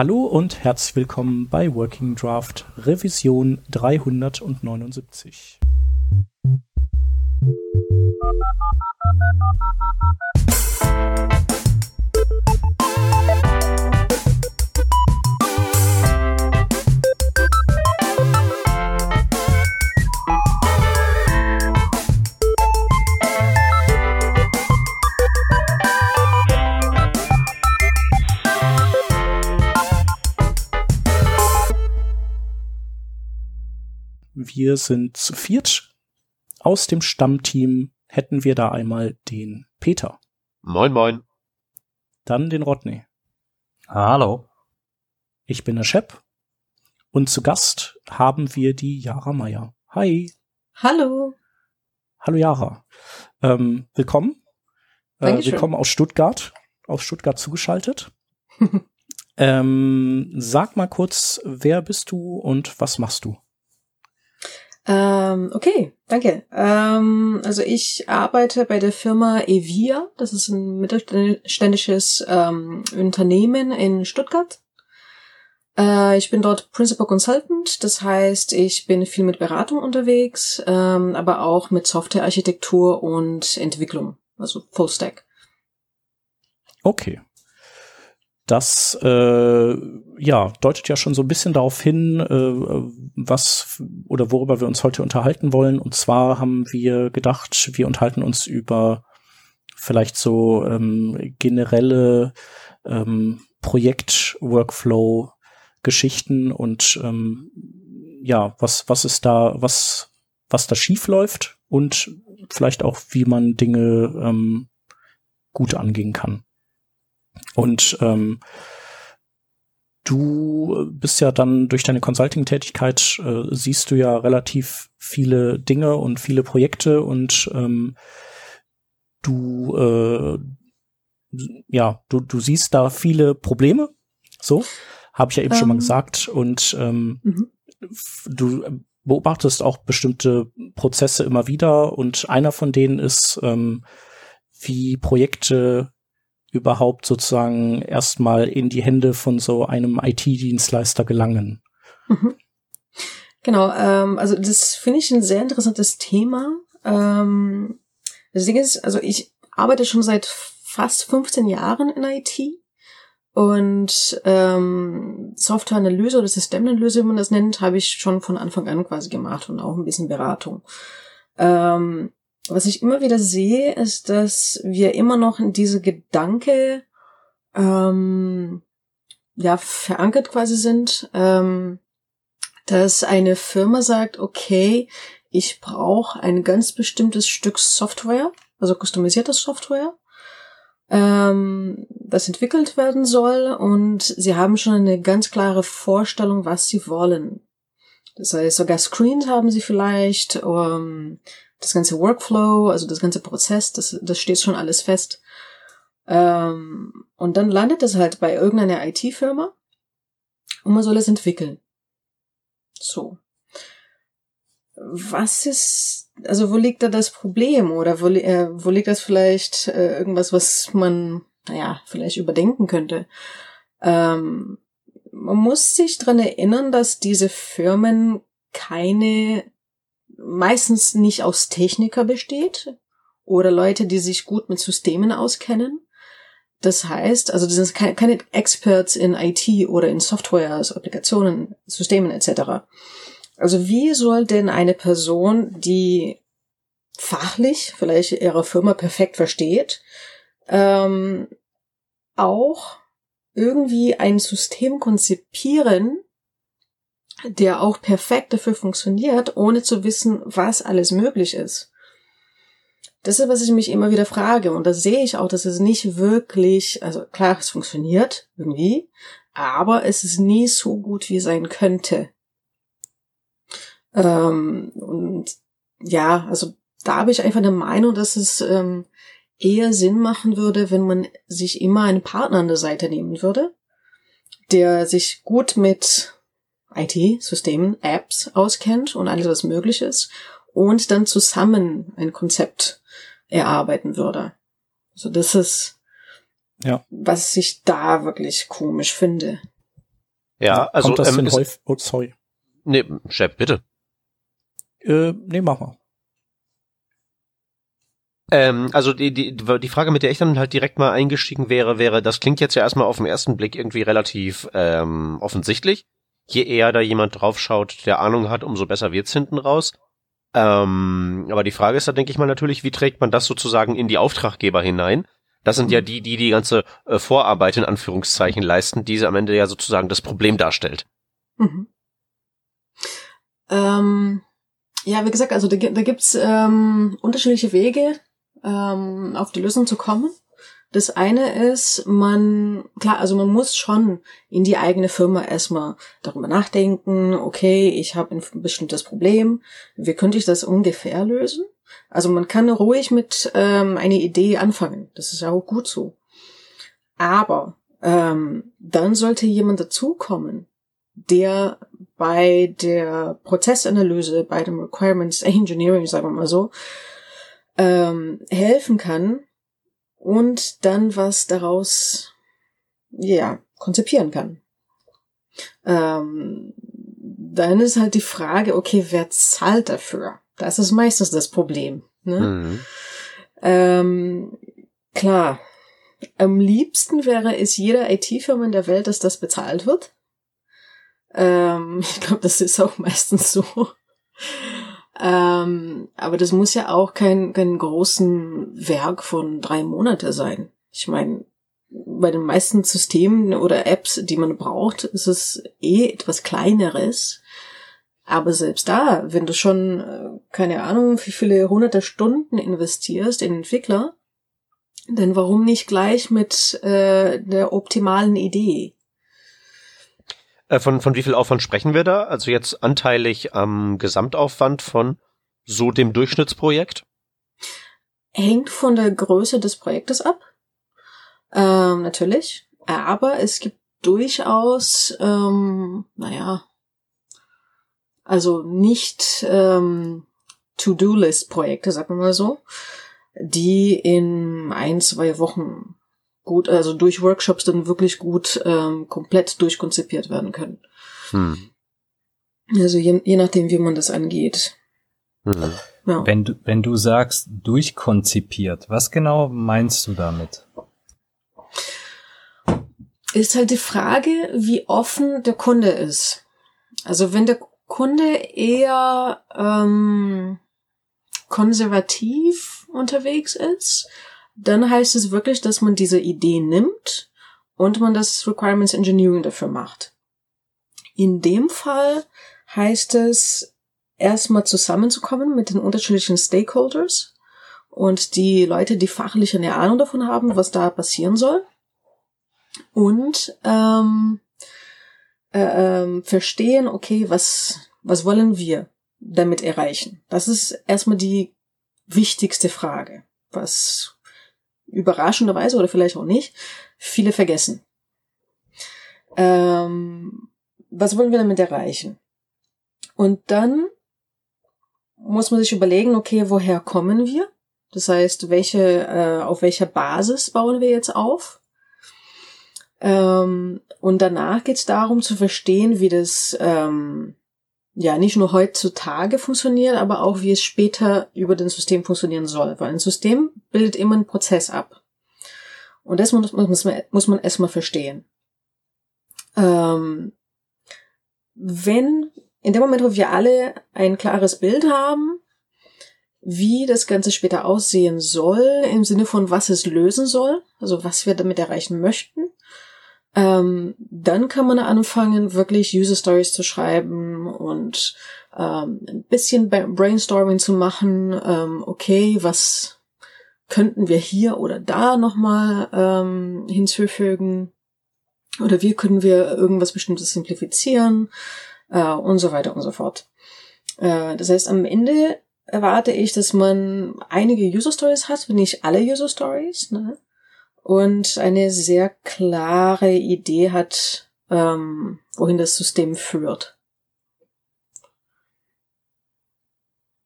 Hallo und herzlich willkommen bei Working Draft Revision 379. Wir sind zu viert. Aus dem Stammteam hätten wir da einmal den Peter. Moin, moin. Dann den Rodney. Hallo. Ich bin der Shep. Und zu Gast haben wir die Jara Meier. Hi. Hallo. Hallo Jara. Ähm, willkommen. Äh, willkommen aus Stuttgart. Aus Stuttgart zugeschaltet. ähm, sag mal kurz, wer bist du und was machst du? Ähm, okay, danke. Ähm, also ich arbeite bei der Firma Evia. Das ist ein mittelständisches ähm, Unternehmen in Stuttgart. Äh, ich bin dort Principal Consultant. Das heißt, ich bin viel mit Beratung unterwegs, ähm, aber auch mit Softwarearchitektur und Entwicklung, also Full Stack. Okay. Das äh, ja deutet ja schon so ein bisschen darauf hin, äh, was oder worüber wir uns heute unterhalten wollen. Und zwar haben wir gedacht, wir unterhalten uns über vielleicht so ähm, generelle ähm, Projekt-Workflow-Geschichten und ähm, ja, was was ist da, was was da schief läuft und vielleicht auch, wie man Dinge ähm, gut angehen kann. Und ähm, du bist ja dann durch deine Consulting-Tätigkeit, äh, siehst du ja relativ viele Dinge und viele Projekte und ähm, du, äh, ja, du, du siehst da viele Probleme. So, habe ich ja eben um, schon mal ähm. gesagt. Und ähm, mhm. du beobachtest auch bestimmte Prozesse immer wieder und einer von denen ist, ähm, wie Projekte überhaupt sozusagen erstmal in die Hände von so einem IT-Dienstleister gelangen. Mhm. Genau, ähm, also das finde ich ein sehr interessantes Thema. Ähm, das Ding ist, also ich arbeite schon seit fast 15 Jahren in IT und ähm, Softwareanalyse oder Systemanalyse, wie man das nennt, habe ich schon von Anfang an quasi gemacht und auch ein bisschen Beratung. Ähm, was ich immer wieder sehe, ist, dass wir immer noch in diese Gedanke ähm, ja verankert quasi sind, ähm, dass eine Firma sagt, okay, ich brauche ein ganz bestimmtes Stück Software, also customisiertes Software, ähm, das entwickelt werden soll und sie haben schon eine ganz klare Vorstellung, was sie wollen. Das heißt, sogar Screens haben sie vielleicht, ähm, das ganze Workflow, also das ganze Prozess, das, das steht schon alles fest. Ähm, und dann landet es halt bei irgendeiner IT-Firma und man soll es entwickeln. So. Was ist, also wo liegt da das Problem oder wo, äh, wo liegt das vielleicht äh, irgendwas, was man, naja, vielleicht überdenken könnte? Ähm, man muss sich dran erinnern, dass diese Firmen keine meistens nicht aus Techniker besteht oder Leute, die sich gut mit Systemen auskennen. Das heißt, also das sind keine Experts in IT oder in Software, also Applikationen, Systemen etc. Also wie soll denn eine Person, die fachlich vielleicht ihre Firma perfekt versteht, ähm, auch irgendwie ein System konzipieren, der auch perfekt dafür funktioniert, ohne zu wissen, was alles möglich ist. Das ist, was ich mich immer wieder frage. Und da sehe ich auch, dass es nicht wirklich, also klar, es funktioniert irgendwie, aber es ist nie so gut, wie sein könnte. Ähm, und ja, also da habe ich einfach eine Meinung, dass es ähm, eher Sinn machen würde, wenn man sich immer einen Partner an der Seite nehmen würde, der sich gut mit IT-Systemen, Apps auskennt und alles, was möglich ist und dann zusammen ein Konzept erarbeiten würde. Also das ist, ja. was ich da wirklich komisch finde. Ja, also Kommt das ähm, denn ist, häufig? Oh, sorry. nee, Chef, bitte. Äh, nee, mach mal. Ähm, also die, die, die Frage, mit der ich dann halt direkt mal eingestiegen wäre, wäre, das klingt jetzt ja erstmal auf den ersten Blick irgendwie relativ ähm, offensichtlich. Je eher da jemand draufschaut, der Ahnung hat, umso besser wird's hinten raus. Ähm, aber die Frage ist da, denke ich mal, natürlich, wie trägt man das sozusagen in die Auftraggeber hinein? Das sind ja die, die die ganze äh, Vorarbeit in Anführungszeichen leisten, die sie am Ende ja sozusagen das Problem darstellt. Mhm. Ähm, ja, wie gesagt, also da, da gibt's ähm, unterschiedliche Wege, ähm, auf die Lösung zu kommen. Das eine ist, man, klar, also man muss schon in die eigene Firma erstmal darüber nachdenken, okay, ich habe ein bestimmtes Problem, wie könnte ich das ungefähr lösen? Also man kann ruhig mit ähm, einer Idee anfangen, das ist ja auch gut so. Aber ähm, dann sollte jemand dazukommen, der bei der Prozessanalyse, bei dem Requirements Engineering, sagen wir mal so, ähm, helfen kann und dann was daraus, ja, konzipieren kann. Ähm, dann ist halt die Frage, okay, wer zahlt dafür? Das ist meistens das Problem. Ne? Mhm. Ähm, klar, am liebsten wäre es jeder IT-Firma in der Welt, dass das bezahlt wird. Ähm, ich glaube, das ist auch meistens so. Ähm, aber das muss ja auch kein, kein großen Werk von drei Monate sein. Ich meine, bei den meisten Systemen oder Apps, die man braucht, ist es eh etwas kleineres. Aber selbst da, wenn du schon, äh, keine Ahnung, wie viele hunderte Stunden investierst in Entwickler, dann warum nicht gleich mit äh, der optimalen Idee? Äh, von, von wie viel Aufwand sprechen wir da? Also jetzt anteilig am Gesamtaufwand von so dem Durchschnittsprojekt? Hängt von der Größe des Projektes ab. Ähm, natürlich. Aber es gibt durchaus, ähm, naja, also nicht ähm, To-Do-List-Projekte, sagen wir mal so, die in ein, zwei Wochen gut, also durch Workshops dann wirklich gut ähm, komplett durchkonzipiert werden können. Hm. Also je, je nachdem, wie man das angeht. Hm. Ja. Wenn du, wenn du sagst, durchkonzipiert, was genau meinst du damit? Ist halt die Frage, wie offen der Kunde ist. Also wenn der Kunde eher ähm, konservativ unterwegs ist, dann heißt es wirklich, dass man diese Idee nimmt und man das Requirements Engineering dafür macht. In dem Fall heißt es, erstmal zusammenzukommen mit den unterschiedlichen Stakeholders und die Leute, die fachlich eine Ahnung davon haben, was da passieren soll. Und ähm, äh, ähm, verstehen, okay, was, was wollen wir damit erreichen? Das ist erstmal die wichtigste Frage, was überraschenderweise oder vielleicht auch nicht viele vergessen. Ähm, was wollen wir damit erreichen? Und dann muss man sich überlegen, okay, woher kommen wir? Das heißt, welche, äh, auf welcher Basis bauen wir jetzt auf? Ähm, und danach geht es darum zu verstehen, wie das ähm, ja nicht nur heutzutage funktioniert, aber auch wie es später über den System funktionieren soll. Weil ein System bildet immer einen Prozess ab. Und das muss, muss man, muss man erstmal verstehen. Ähm, wenn in dem Moment, wo wir alle ein klares Bild haben, wie das Ganze später aussehen soll, im Sinne von was es lösen soll, also was wir damit erreichen möchten, ähm, dann kann man anfangen, wirklich User Stories zu schreiben und ähm, ein bisschen Brainstorming zu machen. Ähm, okay, was könnten wir hier oder da nochmal ähm, hinzufügen? Oder wie können wir irgendwas Bestimmtes simplifizieren? Äh, und so weiter und so fort. Äh, das heißt, am Ende erwarte ich, dass man einige User Stories hat, wenn nicht alle User Stories, ne? und eine sehr klare Idee hat, ähm, wohin das System führt.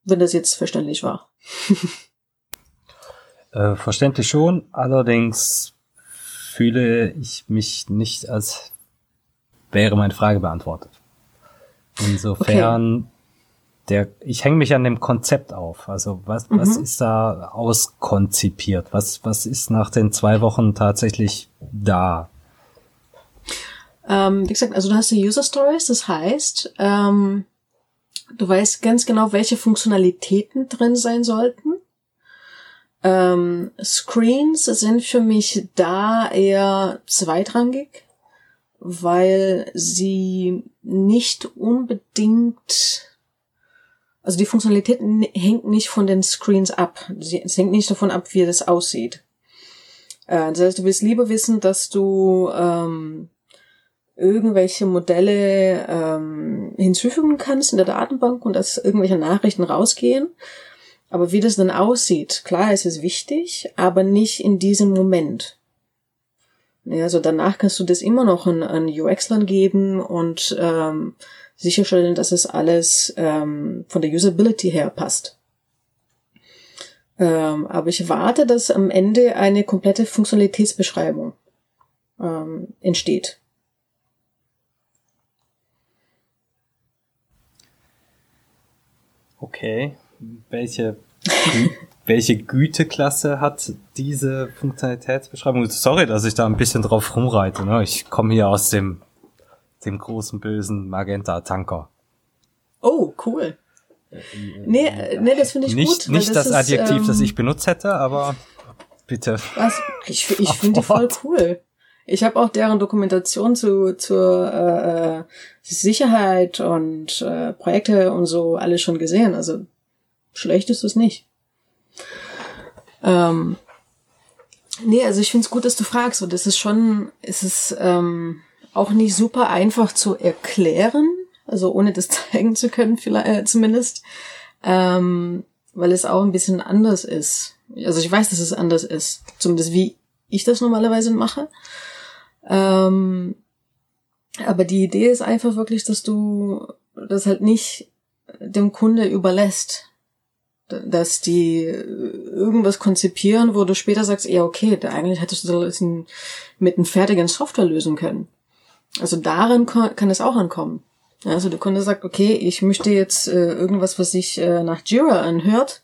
Wenn das jetzt verständlich war. Äh, verständlich schon, allerdings fühle ich mich nicht als wäre meine Frage beantwortet. Insofern, okay. der, ich hänge mich an dem Konzept auf. Also was, mhm. was ist da auskonzipiert? Was, was ist nach den zwei Wochen tatsächlich da? Ähm, wie gesagt, also du hast die User Stories, das heißt, ähm, du weißt ganz genau, welche Funktionalitäten drin sein sollten. Ähm, Screens sind für mich da eher zweitrangig, weil sie nicht unbedingt, also die Funktionalität hängt nicht von den Screens ab. Es hängt nicht davon ab, wie das aussieht. Äh, das heißt, du willst lieber wissen, dass du ähm, irgendwelche Modelle ähm, hinzufügen kannst in der Datenbank und dass irgendwelche Nachrichten rausgehen. Aber wie das dann aussieht, klar, es ist wichtig, aber nicht in diesem Moment. Ja, also danach kannst du das immer noch an, an UX-Lern geben und ähm, sicherstellen, dass es alles ähm, von der Usability her passt. Ähm, aber ich warte, dass am Ende eine komplette Funktionalitätsbeschreibung ähm, entsteht. Okay. Welche, welche Güteklasse hat diese Funktionalitätsbeschreibung? Sorry, dass ich da ein bisschen drauf rumreite. Ne? Ich komme hier aus dem, dem großen bösen Magenta-Tanker. Oh, cool. Nee, nee das finde ich nicht, gut. Nicht das, das ist, Adjektiv, ähm, das ich benutzt hätte, aber bitte. Was? Ich, ich finde die voll cool. Ich habe auch deren Dokumentation zu zur äh, äh, Sicherheit und äh, Projekte und so alles schon gesehen. Also schlecht ist es nicht. Ähm, nee, also ich finde es gut, dass du fragst. Und das ist schon, es ist ähm, auch nicht super einfach zu erklären, also ohne das zeigen zu können, vielleicht äh, zumindest, ähm, weil es auch ein bisschen anders ist. Also ich weiß, dass es anders ist, zumindest wie ich das normalerweise mache. Ähm, aber die Idee ist einfach wirklich, dass du das halt nicht dem Kunde überlässt. Dass die irgendwas konzipieren, wo du später sagst, ja, okay, da eigentlich hättest du das mit einem fertigen Software lösen können. Also darin kann es auch ankommen. Also der Kunde sagt, okay, ich möchte jetzt äh, irgendwas, was sich äh, nach Jira anhört.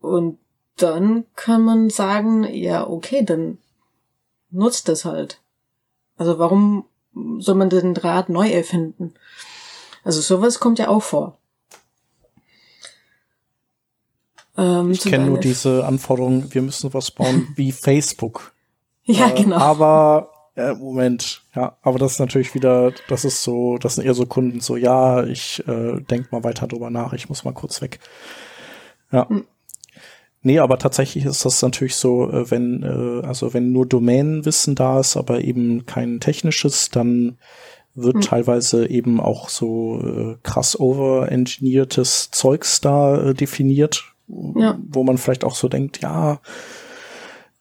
Und dann kann man sagen, ja, okay, dann nutzt das halt. Also warum soll man den Draht neu erfinden? Also sowas kommt ja auch vor. Ähm, ich kenne nur diese Anforderung, wir müssen was bauen wie Facebook. Ja, äh, genau. Aber äh, Moment, ja, aber das ist natürlich wieder, das ist so, das sind eher so Kunden so, ja, ich äh, denk mal weiter drüber nach, ich muss mal kurz weg. Ja. Hm. Nee, aber tatsächlich ist das natürlich so, äh, wenn, äh, also wenn nur Domänenwissen da ist, aber eben kein technisches, dann wird mhm. teilweise eben auch so äh, krass over-engineertes Zeugs da äh, definiert, ja. wo man vielleicht auch so denkt, ja,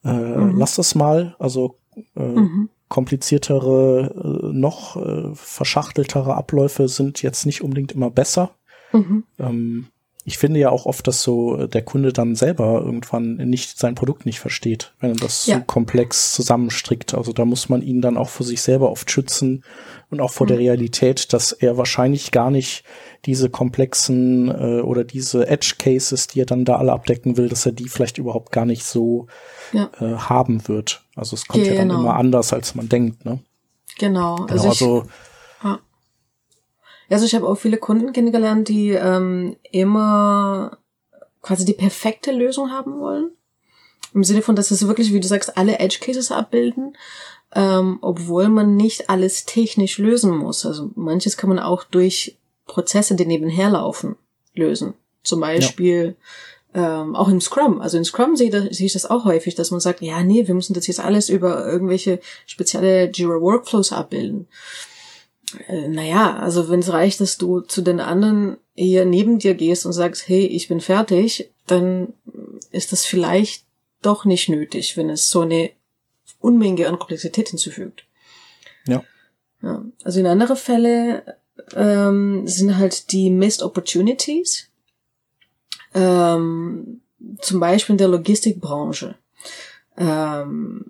äh, mhm. lass das mal, also äh, mhm. kompliziertere, äh, noch äh, verschachteltere Abläufe sind jetzt nicht unbedingt immer besser. Mhm. Ähm, ich finde ja auch oft, dass so äh, der Kunde dann selber irgendwann nicht sein Produkt nicht versteht, wenn er das ja. so komplex zusammenstrickt. Also da muss man ihn dann auch für sich selber oft schützen und auch vor mhm. der Realität, dass er wahrscheinlich gar nicht diese komplexen äh, oder diese Edge Cases, die er dann da alle abdecken will, dass er die vielleicht überhaupt gar nicht so ja. äh, haben wird. Also es kommt genau. ja dann genau. immer anders, als man denkt, ne? Genau. genau also, also also ich habe auch viele Kunden kennengelernt, die ähm, immer quasi die perfekte Lösung haben wollen. Im Sinne von, dass es wirklich, wie du sagst, alle Edge Cases abbilden, ähm, obwohl man nicht alles technisch lösen muss. Also manches kann man auch durch Prozesse, die nebenher laufen, lösen. Zum Beispiel ja. ähm, auch im Scrum. Also in Scrum sehe, sehe ich das auch häufig, dass man sagt, ja, nee, wir müssen das jetzt alles über irgendwelche spezielle Jira Workflows abbilden. Äh, naja, also wenn es reicht, dass du zu den anderen eher neben dir gehst und sagst, hey, ich bin fertig, dann ist das vielleicht doch nicht nötig, wenn es so eine Unmenge an Komplexität hinzufügt. Ja. ja also in andere Fälle ähm, sind halt die Missed Opportunities, ähm, zum Beispiel in der Logistikbranche. Ähm,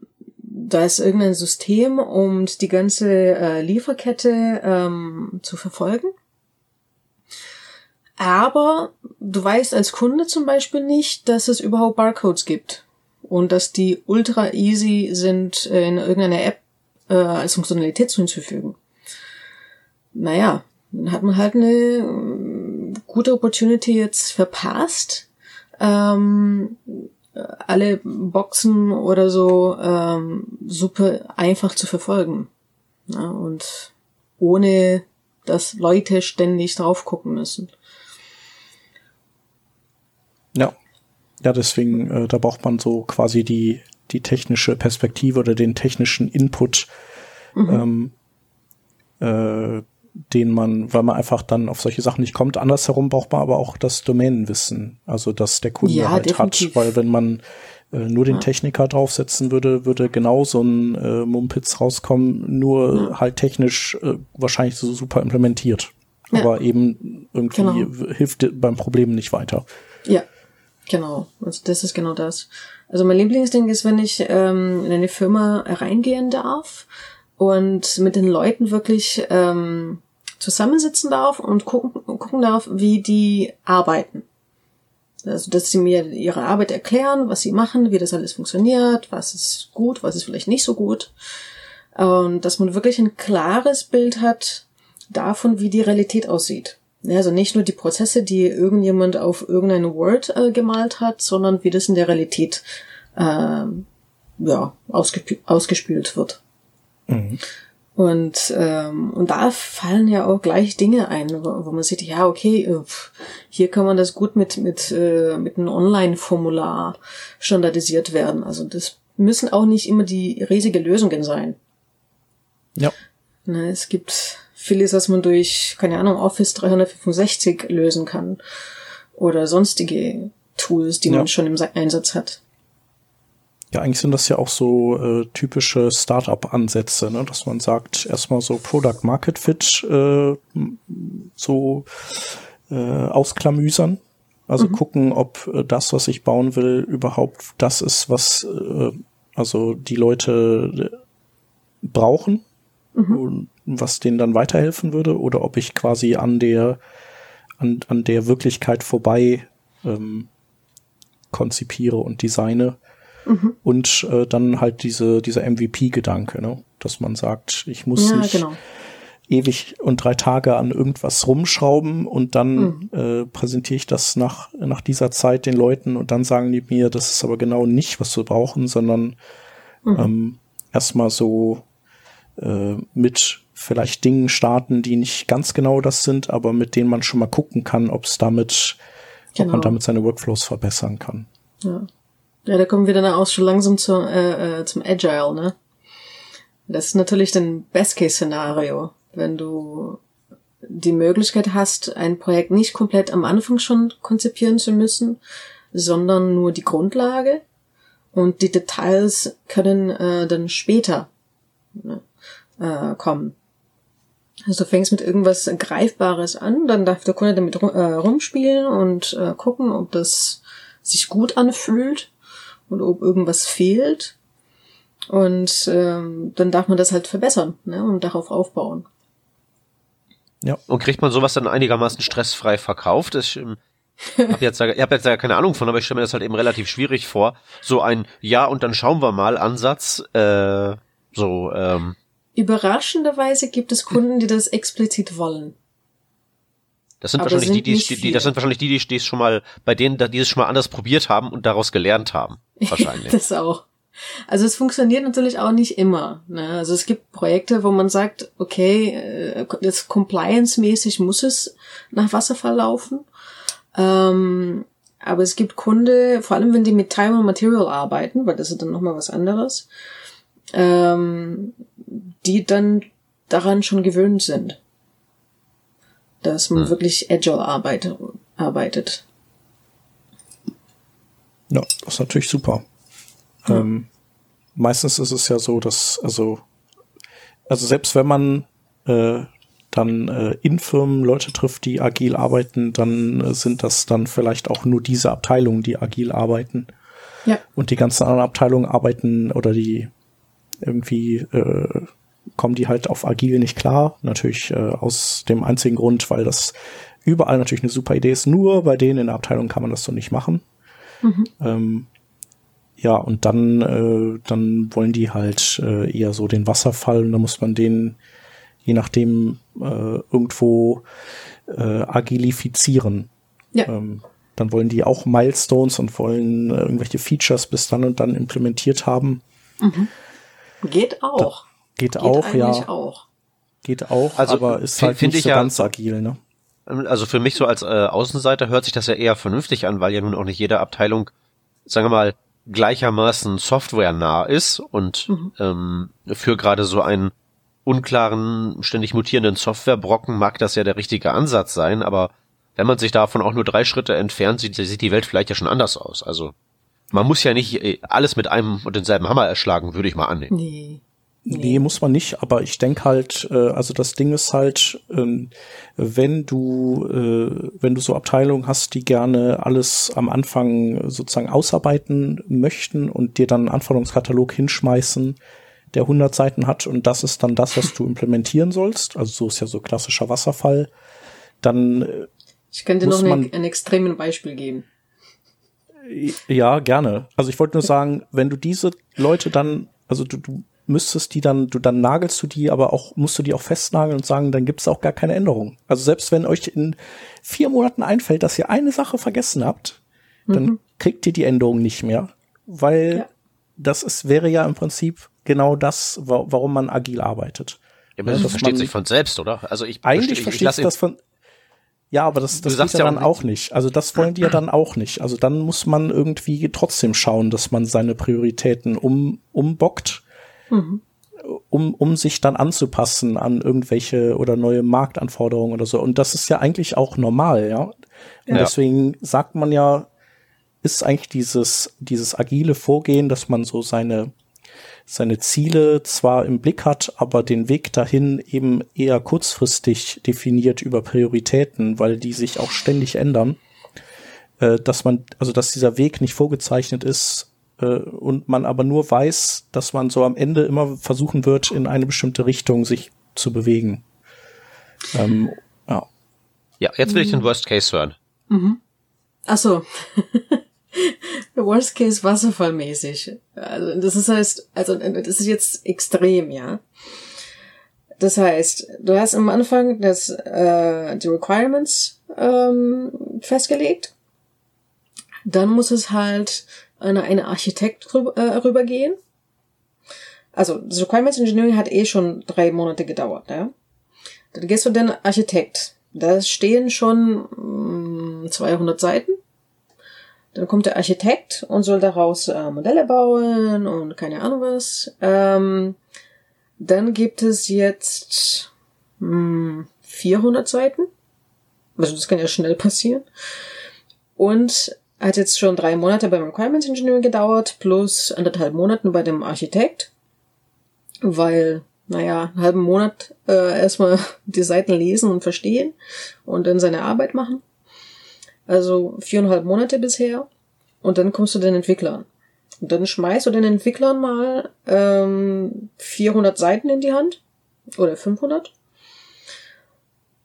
da ist irgendein System, um die ganze äh, Lieferkette ähm, zu verfolgen. Aber du weißt als Kunde zum Beispiel nicht, dass es überhaupt Barcodes gibt und dass die ultra easy sind, in irgendeiner App äh, als Funktionalität hinzufügen. Naja, dann hat man halt eine äh, gute Opportunity jetzt verpasst, ähm, alle Boxen oder so ähm, super einfach zu verfolgen. Ja, und ohne dass Leute ständig drauf gucken müssen. Ja. Ja, deswegen, äh, da braucht man so quasi die, die technische Perspektive oder den technischen Input, mhm. ähm, äh, den man, weil man einfach dann auf solche Sachen nicht kommt. Andersherum braucht man aber auch das Domänenwissen, also dass der Kunde ja, halt definitiv. hat, weil wenn man äh, nur den ja. Techniker draufsetzen würde, würde genau so ein äh, Mumpitz rauskommen, nur ja. halt technisch äh, wahrscheinlich so super implementiert. Aber eben irgendwie genau. hilft beim Problem nicht weiter. Ja, genau. Also das ist genau das. Also mein Lieblingsding ist, wenn ich ähm, in eine Firma reingehen darf und mit den Leuten wirklich ähm, zusammensitzen darf und gucken, gucken darf, wie die arbeiten. Also, dass sie mir ihre Arbeit erklären, was sie machen, wie das alles funktioniert, was ist gut, was ist vielleicht nicht so gut. Und dass man wirklich ein klares Bild hat davon, wie die Realität aussieht. Also nicht nur die Prozesse, die irgendjemand auf irgendein Word äh, gemalt hat, sondern wie das in der Realität äh, ja, ausgespü ausgespült wird. Mhm. Und, ähm, und da fallen ja auch gleich Dinge ein, wo, wo man sieht, ja, okay, äh, hier kann man das gut mit, mit, äh, mit einem Online-Formular standardisiert werden. Also das müssen auch nicht immer die riesige Lösungen sein. Ja. Na, es gibt vieles, was man durch, keine Ahnung, Office 365 lösen kann. Oder sonstige Tools, die ja. man schon im Einsatz hat. Ja, eigentlich sind das ja auch so äh, typische Startup-Ansätze, ne? dass man sagt, erstmal so Product Market Fit äh, so äh, ausklamüsern. Also mhm. gucken, ob äh, das, was ich bauen will, überhaupt das ist, was äh, also die Leute äh, brauchen mhm. und was denen dann weiterhelfen würde, oder ob ich quasi an der an, an der Wirklichkeit vorbei ähm, konzipiere und designe Mhm. Und äh, dann halt diese, dieser MVP-Gedanke, ne? dass man sagt, ich muss ja, nicht genau. ewig und drei Tage an irgendwas rumschrauben und dann mhm. äh, präsentiere ich das nach, nach dieser Zeit den Leuten und dann sagen die mir, das ist aber genau nicht, was wir brauchen, sondern mhm. ähm, erstmal so äh, mit vielleicht Dingen starten, die nicht ganz genau das sind, aber mit denen man schon mal gucken kann, ob es damit, genau. ob man genau. damit seine Workflows verbessern kann. Ja. Ja, da kommen wir dann auch schon langsam zum, äh, äh, zum Agile, ne? Das ist natürlich dann Best-Case-Szenario, wenn du die Möglichkeit hast, ein Projekt nicht komplett am Anfang schon konzipieren zu müssen, sondern nur die Grundlage und die Details können äh, dann später ne, äh, kommen. Also du fängst mit irgendwas Greifbares an, dann darf der Kunde damit rum, äh, rumspielen und äh, gucken, ob das sich gut anfühlt und ob irgendwas fehlt. Und ähm, dann darf man das halt verbessern ne, und darauf aufbauen. Ja. Und kriegt man sowas dann einigermaßen stressfrei verkauft? Ich ähm, hab jetzt, ich habe jetzt keine Ahnung von, aber ich stelle mir das halt eben relativ schwierig vor. So ein Ja und dann schauen wir mal Ansatz. Äh, so. Ähm. Überraschenderweise gibt es Kunden, die das explizit wollen. Das sind Aber wahrscheinlich sind die, die, die, das sind wahrscheinlich die, die es schon mal, bei denen, die es schon mal anders probiert haben und daraus gelernt haben. Wahrscheinlich. das auch. Also es funktioniert natürlich auch nicht immer. Ne? Also es gibt Projekte, wo man sagt, okay, äh, das compliance-mäßig muss es nach Wasserfall laufen. Ähm, aber es gibt Kunde, vor allem wenn die mit Time und Material arbeiten, weil das ist dann nochmal was anderes, ähm, die dann daran schon gewöhnt sind dass man hm. wirklich agile arbeitet, arbeitet. Ja, das ist natürlich super. Ja. Ähm, meistens ist es ja so, dass, also, also selbst wenn man äh, dann äh, in Firmen Leute trifft, die agil arbeiten, dann äh, sind das dann vielleicht auch nur diese Abteilungen, die agil arbeiten. Ja. Und die ganzen anderen Abteilungen arbeiten oder die irgendwie äh, kommen die halt auf agil nicht klar. Natürlich äh, aus dem einzigen Grund, weil das überall natürlich eine super Idee ist. Nur bei denen in der Abteilung kann man das so nicht machen. Mhm. Ähm, ja, und dann, äh, dann wollen die halt äh, eher so den Wasserfall und da muss man den je nachdem äh, irgendwo äh, agilifizieren. Ja. Ähm, dann wollen die auch Milestones und wollen äh, irgendwelche Features bis dann und dann implementiert haben. Mhm. Geht auch. Da, geht, geht, auch, ja. Auch. Geht auch, also, aber ist halt nicht so ja, ganz agil, ne? Also für mich so als äh, Außenseiter hört sich das ja eher vernünftig an, weil ja nun auch nicht jede Abteilung, sagen wir mal, gleichermaßen softwarenah ist und mhm. ähm, für gerade so einen unklaren, ständig mutierenden Softwarebrocken mag das ja der richtige Ansatz sein, aber wenn man sich davon auch nur drei Schritte entfernt, sieht, sieht die Welt vielleicht ja schon anders aus. Also man muss ja nicht äh, alles mit einem und denselben Hammer erschlagen, würde ich mal annehmen. Nee. Nee. nee, muss man nicht, aber ich denke halt, äh, also das Ding ist halt, ähm, wenn du, äh, wenn du so Abteilungen hast, die gerne alles am Anfang sozusagen ausarbeiten möchten und dir dann einen Anforderungskatalog hinschmeißen, der 100 Seiten hat und das ist dann das, was du implementieren sollst, also so ist ja so klassischer Wasserfall, dann äh, Ich könnte noch ein, ein extremen Beispiel geben. Ja, gerne. Also ich wollte nur sagen, wenn du diese Leute dann, also du, du müsstest die dann, du dann nagelst du die, aber auch musst du die auch festnageln und sagen, dann gibt es auch gar keine Änderung. Also selbst wenn euch in vier Monaten einfällt, dass ihr eine Sache vergessen habt, mhm. dann kriegt ihr die Änderung nicht mehr, weil ja. das ist wäre ja im Prinzip genau das, wa warum man agil arbeitet. Ja, aber das versteht sich von selbst, oder? Also ich eigentlich verstehe ich, ich das von ja, aber das, das geht ja dann auch nicht. auch nicht. Also das wollen die ja dann auch nicht. Also dann muss man irgendwie trotzdem schauen, dass man seine Prioritäten um, umbockt mhm. um, um sich dann anzupassen an irgendwelche oder neue Marktanforderungen oder so. Und das ist ja eigentlich auch normal, ja. Und ja. deswegen sagt man ja, ist eigentlich dieses, dieses agile Vorgehen, dass man so seine, seine Ziele zwar im Blick hat, aber den Weg dahin eben eher kurzfristig definiert über Prioritäten, weil die sich auch ständig ändern, äh, dass man, also dass dieser Weg nicht vorgezeichnet ist, und man aber nur weiß, dass man so am Ende immer versuchen wird, in eine bestimmte Richtung sich zu bewegen. Ähm, ja. ja, jetzt will ich den Worst Case hören. Mhm. Ach so. Worst Case Wasserfallmäßig. Also das ist heißt, also das ist jetzt extrem, ja. Das heißt, du hast am Anfang das äh, die Requirements ähm, festgelegt. Dann muss es halt eine, eine Architekt rüber, äh, rübergehen. Also, das Requirements Engineering hat eh schon drei Monate gedauert, ja. Dann gehst du den Architekt. Da stehen schon mh, mm, 200 Seiten. Dann kommt der Architekt und soll daraus äh, Modelle bauen und keine Ahnung was. Ähm, dann gibt es jetzt mh, 400 Seiten. Also das kann ja schnell passieren. Und hat jetzt schon drei Monate beim Requirements Engineering gedauert, plus anderthalb Monaten bei dem Architekt, weil, naja, einen halben Monat äh, erstmal die Seiten lesen und verstehen und dann seine Arbeit machen. Also viereinhalb Monate bisher. Und dann kommst du den Entwicklern. Und dann schmeißt du den Entwicklern mal ähm, 400 Seiten in die Hand. Oder 500.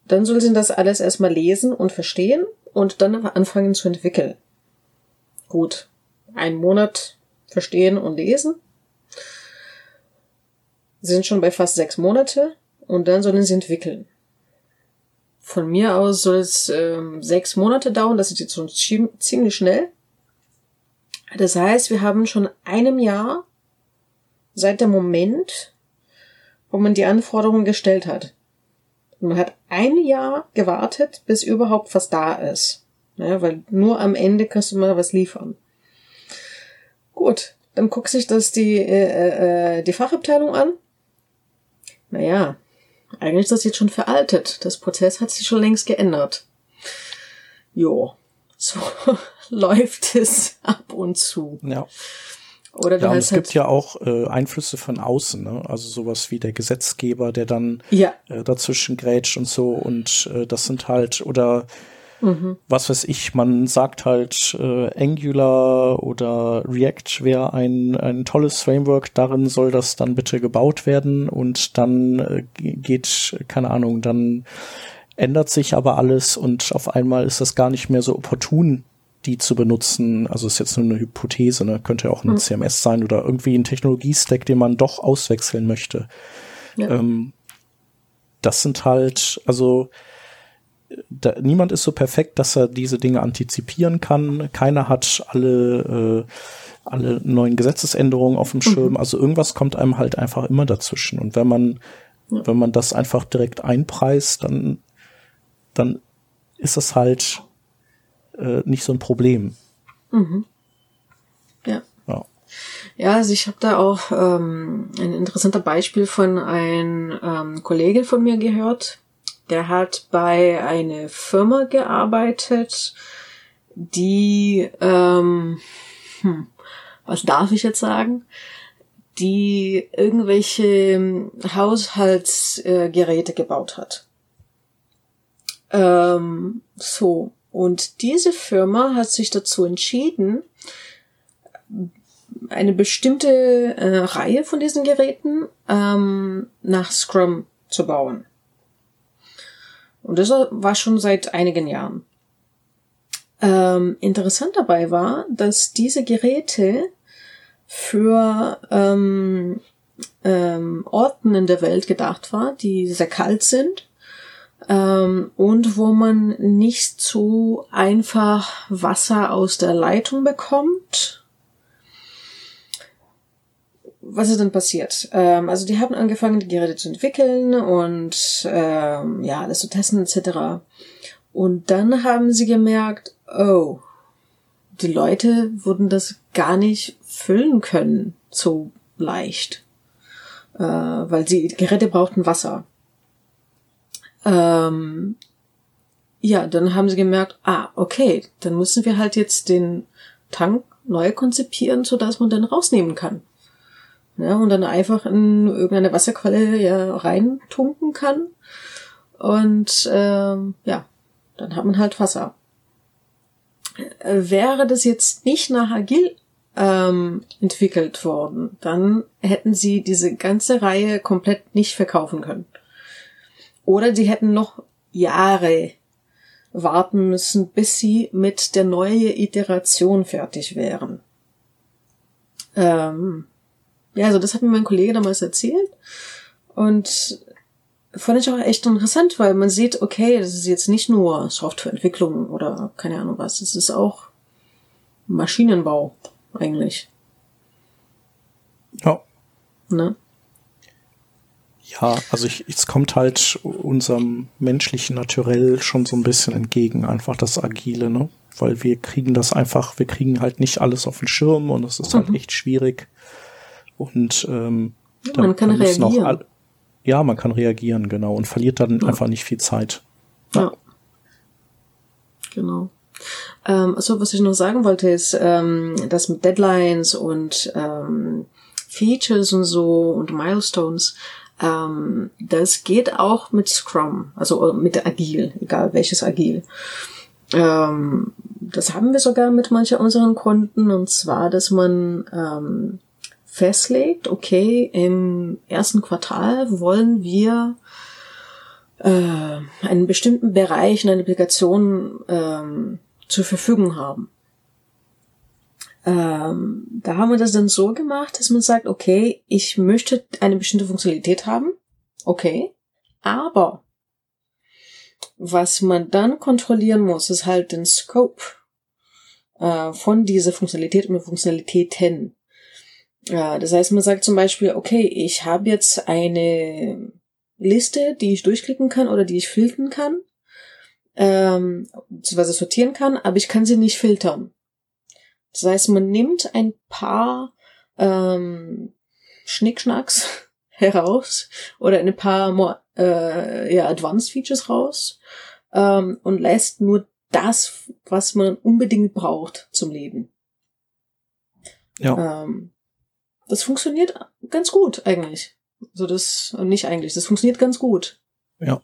Dann soll sie das alles erstmal lesen und verstehen und dann anfangen zu entwickeln. Gut, einen Monat verstehen und lesen. Sind schon bei fast sechs Monate und dann sollen sie entwickeln. Von mir aus soll es ähm, sechs Monate dauern, das ist jetzt schon ziemlich schnell. Das heißt, wir haben schon einem Jahr seit dem Moment, wo man die Anforderungen gestellt hat. Man hat ein Jahr gewartet, bis überhaupt was da ist. Ja, weil nur am Ende kannst du mal was liefern. Gut, dann guckt sich das die, äh, äh, die Fachabteilung an. Naja, eigentlich ist das jetzt schon veraltet. Das Prozess hat sich schon längst geändert. Jo, so läuft es ab und zu. Ja. Oder ja, und es halt gibt ja auch äh, Einflüsse von außen, ne? also sowas wie der Gesetzgeber, der dann ja. äh, dazwischen grätscht und so und äh, das sind halt oder Mhm. Was weiß ich, man sagt halt, äh, Angular oder React wäre ein, ein tolles Framework, darin soll das dann bitte gebaut werden und dann äh, geht, keine Ahnung, dann ändert sich aber alles und auf einmal ist das gar nicht mehr so opportun, die zu benutzen. Also ist jetzt nur eine Hypothese, ne? könnte ja auch ein mhm. CMS sein oder irgendwie ein Technologiestack, den man doch auswechseln möchte. Ja. Ähm, das sind halt, also da, niemand ist so perfekt, dass er diese Dinge antizipieren kann. Keiner hat alle, äh, alle neuen Gesetzesänderungen auf dem Schirm. Mhm. Also irgendwas kommt einem halt einfach immer dazwischen. Und wenn man, ja. wenn man das einfach direkt einpreist, dann, dann ist das halt äh, nicht so ein Problem. Mhm. Ja. Ja. Ja, also ich habe da auch ähm, ein interessanter Beispiel von einem ähm, Kollege von mir gehört, der hat bei einer Firma gearbeitet, die, ähm, hm, was darf ich jetzt sagen? Die irgendwelche Haushaltsgeräte äh, gebaut hat. Ähm, so. Und diese Firma hat sich dazu entschieden, eine bestimmte äh, Reihe von diesen Geräten ähm, nach Scrum zu bauen. Und das war schon seit einigen Jahren. Ähm, interessant dabei war, dass diese Geräte für ähm, ähm, Orten in der Welt gedacht war, die sehr kalt sind ähm, und wo man nicht so einfach Wasser aus der Leitung bekommt was ist denn passiert? Ähm, also die haben angefangen, die Geräte zu entwickeln und ähm, ja, alles zu testen etc. Und dann haben sie gemerkt, oh, die Leute würden das gar nicht füllen können so leicht, äh, weil die Geräte brauchten Wasser. Ähm, ja, dann haben sie gemerkt, ah, okay, dann müssen wir halt jetzt den Tank neu konzipieren, so dass man den rausnehmen kann ja, und dann einfach in irgendeine Wasserquelle ja reintunken kann. Und ähm, ja, dann hat man halt Wasser. Äh, wäre das jetzt nicht nach Agil ähm, entwickelt worden, dann hätten sie diese ganze Reihe komplett nicht verkaufen können. Oder sie hätten noch Jahre warten müssen, bis sie mit der neuen Iteration fertig wären. Ähm, ja, also das hat mir mein Kollege damals erzählt. Und fand ich auch echt interessant, weil man sieht, okay, das ist jetzt nicht nur Softwareentwicklung oder keine Ahnung was, das ist auch Maschinenbau eigentlich. Ja. Ne? Ja, also ich, es kommt halt unserem menschlichen Naturell schon so ein bisschen entgegen, einfach das Agile, ne? Weil wir kriegen das einfach, wir kriegen halt nicht alles auf den Schirm und es ist halt mhm. halt echt schwierig. Und ähm, dann, man kann reagieren. All, ja, man kann reagieren, genau, und verliert dann ja. einfach nicht viel Zeit. Ja. ja. Genau. Ähm, also was ich noch sagen wollte, ist, ähm, dass mit Deadlines und ähm, Features und so und Milestones, ähm, das geht auch mit Scrum, also mit Agil, egal welches Agil. Ähm, das haben wir sogar mit mancher unseren Kunden, und zwar, dass man ähm, festlegt, okay, im ersten Quartal wollen wir äh, einen bestimmten Bereich in einer Applikation ähm, zur Verfügung haben. Ähm, da haben wir das dann so gemacht, dass man sagt, okay, ich möchte eine bestimmte Funktionalität haben, okay, aber was man dann kontrollieren muss, ist halt den Scope äh, von dieser Funktionalität und Funktionalitäten. Ja, das heißt, man sagt zum Beispiel, okay, ich habe jetzt eine Liste, die ich durchklicken kann oder die ich filtern kann, ähm, beziehungsweise sortieren kann, aber ich kann sie nicht filtern. Das heißt, man nimmt ein paar ähm, Schnickschnacks heraus oder ein paar more, äh, ja, Advanced Features raus ähm, und lässt nur das, was man unbedingt braucht zum Leben. Ja. Ähm, das funktioniert ganz gut eigentlich. So also das, nicht eigentlich, das funktioniert ganz gut. Ja.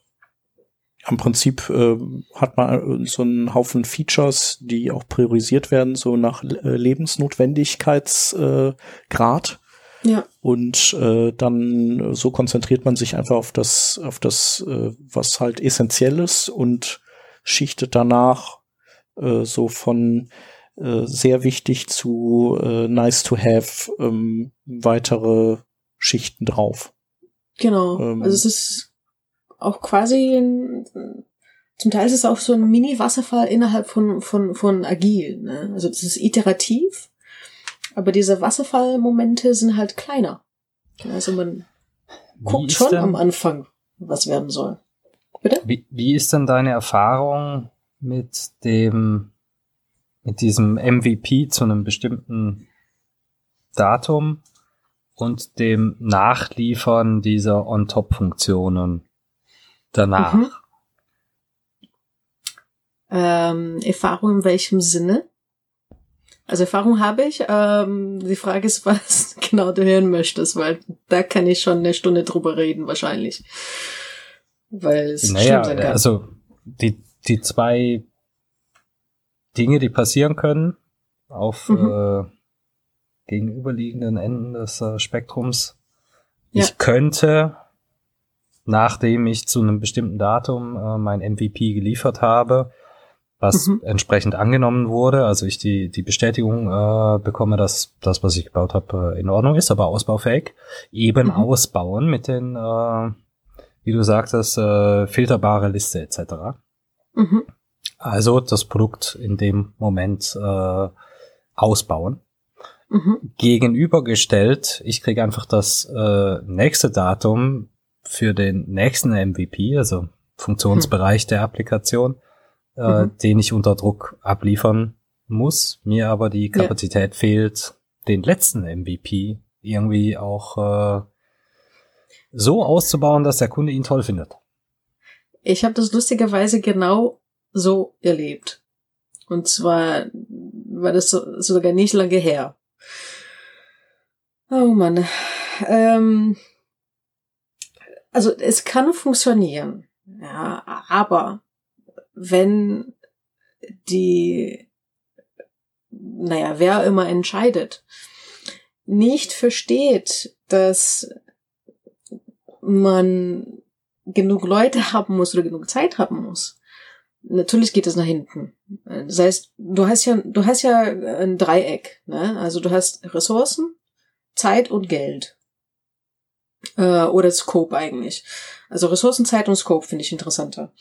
im Prinzip äh, hat man so einen Haufen Features, die auch priorisiert werden, so nach äh, Lebensnotwendigkeitsgrad. Äh, ja. Und äh, dann so konzentriert man sich einfach auf das, auf das, äh, was halt essentiell ist und schichtet danach äh, so von äh, sehr wichtig zu äh, nice to have ähm, weitere Schichten drauf. Genau. Ähm, also es ist auch quasi ein, zum Teil ist es auch so ein Mini-Wasserfall innerhalb von, von, von Agil. Ne? Also das ist iterativ, aber diese Wasserfallmomente sind halt kleiner. Also man wie guckt schon denn, am Anfang, was werden soll. Bitte? Wie, wie ist denn deine Erfahrung mit dem, mit diesem MVP zu einem bestimmten Datum und dem Nachliefern dieser On-Top-Funktionen danach? Mhm. Ähm, Erfahrung in welchem Sinne? Also Erfahrung habe ich. Ähm, die Frage ist, was genau du hören möchtest, weil da kann ich schon eine Stunde drüber reden wahrscheinlich. Weil es naja, sein kann. Also die, die zwei Dinge, die passieren können auf mhm. äh, gegenüberliegenden Enden des äh, Spektrums. Ja. Ich könnte, nachdem ich zu einem bestimmten Datum äh, mein MVP geliefert habe, was mhm. entsprechend angenommen wurde, also ich die, die Bestätigung äh, bekomme, dass das, was ich gebaut habe, äh, in Ordnung ist, aber ausbaufähig, eben mhm. ausbauen mit den, äh, wie du sagtest, äh, filterbare Liste etc. Mhm. Also das Produkt in dem Moment äh, ausbauen. Mhm. Gegenübergestellt, ich kriege einfach das äh, nächste Datum für den nächsten MVP, also Funktionsbereich mhm. der Applikation, äh, mhm. den ich unter Druck abliefern muss, mir aber die Kapazität ja. fehlt, den letzten MVP irgendwie auch äh, so auszubauen, dass der Kunde ihn toll findet. Ich habe das lustigerweise genau so erlebt. Und zwar war das so, sogar nicht lange her. Oh Mann. Ähm, also es kann funktionieren, ja, aber wenn die, naja, wer immer entscheidet, nicht versteht, dass man genug Leute haben muss oder genug Zeit haben muss, natürlich geht es nach hinten. Das heißt, du hast ja, du hast ja ein Dreieck, ne? Also du hast Ressourcen, Zeit und Geld. Äh, oder Scope eigentlich. Also Ressourcen, Zeit und Scope finde ich interessanter.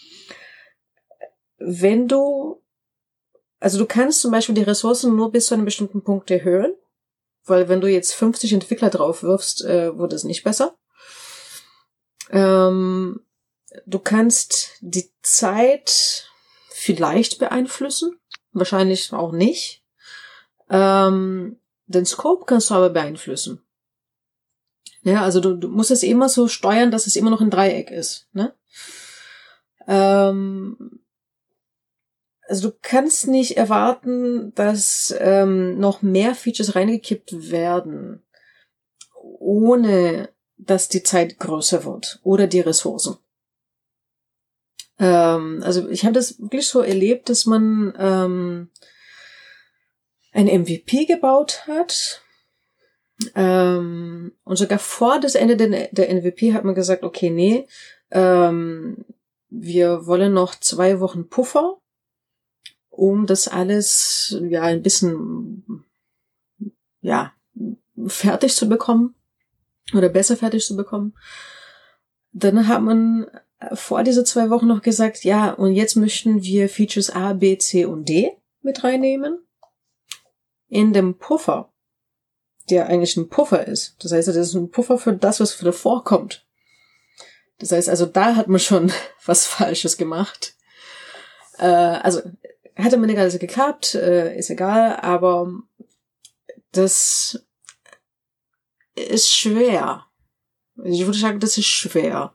Wenn du, also du kannst zum Beispiel die Ressourcen nur bis zu einem bestimmten Punkt erhöhen, weil wenn du jetzt 50 Entwickler drauf wirfst, äh, wird es nicht besser. Ähm, du kannst die Zeit vielleicht beeinflussen, wahrscheinlich auch nicht. Ähm, den Scope kannst du aber beeinflussen. Ja, also du, du musst es immer so steuern, dass es immer noch ein Dreieck ist. Ne? Ähm, also du kannst nicht erwarten, dass ähm, noch mehr Features reingekippt werden, ohne dass die Zeit größer wird oder die Ressourcen. Ähm, also ich habe das wirklich so erlebt, dass man ähm, ein MVP gebaut hat. Ähm, und sogar vor das Ende der, der MVP hat man gesagt, okay, nee, ähm, wir wollen noch zwei Wochen Puffer, um das alles ja ein bisschen ja fertig zu bekommen oder besser fertig zu bekommen. Dann hat man vor diese zwei Wochen noch gesagt, ja, und jetzt möchten wir Features A, B, C und D mit reinnehmen. In dem Puffer, der eigentlich ein Puffer ist. Das heißt, das ist ein Puffer für das, was davor kommt. Das heißt, also da hat man schon was Falsches gemacht. Äh, also hatte man nicht alles geklappt, äh, ist egal, aber das ist schwer. Ich würde sagen, das ist schwer.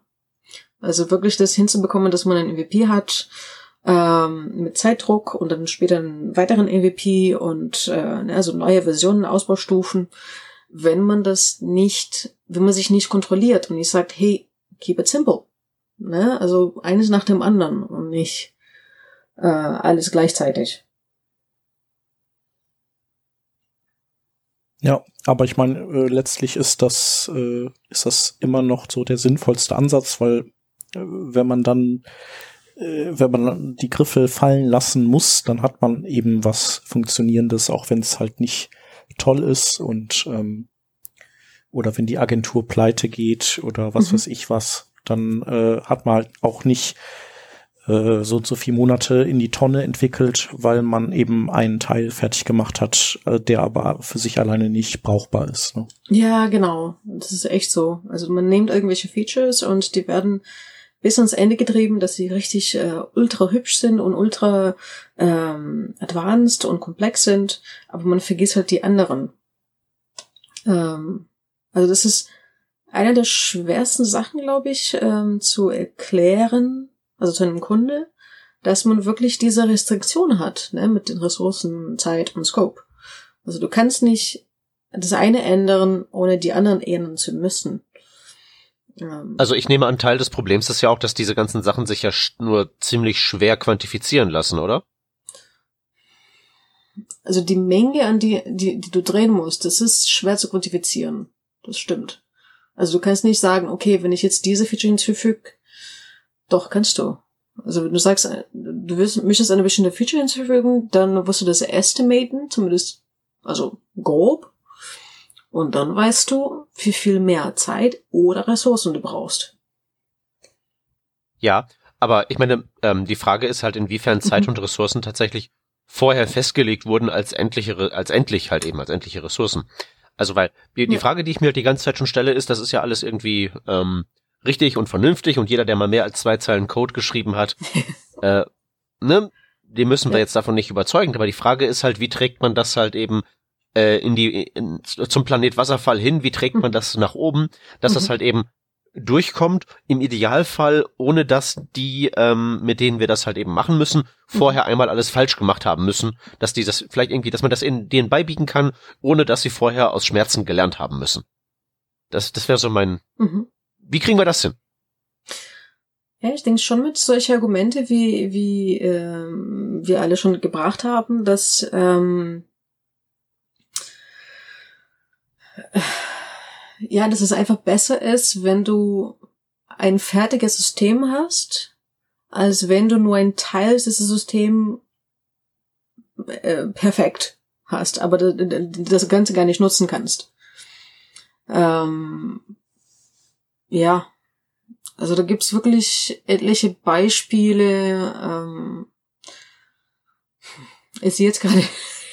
Also wirklich das hinzubekommen, dass man einen MVP hat ähm, mit Zeitdruck und dann später einen weiteren MVP und äh, also neue Versionen, Ausbaustufen, wenn man das nicht, wenn man sich nicht kontrolliert und nicht sagt, hey, keep it simple. Ne? Also eines nach dem anderen und nicht äh, alles gleichzeitig. Ja, aber ich meine, äh, letztlich ist das, äh, ist das immer noch so der sinnvollste Ansatz, weil wenn man dann, äh, wenn man die Griffe fallen lassen muss, dann hat man eben was Funktionierendes, auch wenn es halt nicht toll ist und ähm, oder wenn die Agentur pleite geht oder was mhm. weiß ich was, dann äh, hat man halt auch nicht äh, so und so viele Monate in die Tonne entwickelt, weil man eben einen Teil fertig gemacht hat, äh, der aber für sich alleine nicht brauchbar ist. Ne? Ja, genau. Das ist echt so. Also man nimmt irgendwelche Features und die werden bis ans Ende getrieben, dass sie richtig äh, ultra hübsch sind und ultra ähm, advanced und komplex sind, aber man vergisst halt die anderen. Ähm, also das ist eine der schwersten Sachen, glaube ich, ähm, zu erklären, also zu einem Kunde, dass man wirklich diese Restriktion hat, ne, mit den Ressourcen, Zeit und Scope. Also du kannst nicht das eine ändern, ohne die anderen ändern zu müssen. Ähm. Also ich nehme an, Teil des Problems ist ja auch, dass diese ganzen Sachen sich ja nur ziemlich schwer quantifizieren lassen, oder? Also die Menge, an die, die, die du drehen musst, das ist schwer zu quantifizieren. Das stimmt. Also du kannst nicht sagen, okay, wenn ich jetzt diese Feature hinzufüge, doch, kannst du. Also wenn du sagst, du willst, möchtest eine bestimmte Feature hinzufügen, dann wirst du das estimaten, zumindest, also grob. Und dann weißt du, wie viel mehr Zeit oder Ressourcen du brauchst. Ja, aber ich meine, ähm, die Frage ist halt, inwiefern Zeit mhm. und Ressourcen tatsächlich vorher festgelegt wurden als endliche, als endlich halt eben, als endliche Ressourcen. Also weil die, die ja. Frage, die ich mir halt die ganze Zeit schon stelle, ist, das ist ja alles irgendwie ähm, richtig und vernünftig und jeder, der mal mehr als zwei Zeilen Code geschrieben hat, äh, ne, den müssen wir ja. jetzt davon nicht überzeugen. Aber die Frage ist halt, wie trägt man das halt eben äh, in die in, zum Planet Wasserfall hin? Wie trägt man das nach oben, dass mhm. das halt eben durchkommt, im Idealfall, ohne dass die, ähm, mit denen wir das halt eben machen müssen, vorher mhm. einmal alles falsch gemacht haben müssen, dass die das vielleicht irgendwie, dass man das in denen beibiegen kann, ohne dass sie vorher aus Schmerzen gelernt haben müssen. Das, das wäre so mein, mhm. Wie kriegen wir das hin? Ja, ich denke schon mit solchen Argumente, wie, wie ähm, wir alle schon gebracht haben, dass ähm, ja, dass es einfach besser ist, wenn du ein fertiges System hast, als wenn du nur ein Teil dieses Systems äh, perfekt hast, aber das Ganze gar nicht nutzen kannst. Ähm, ja, also da gibt's wirklich etliche Beispiele. Ähm, ist jetzt gerade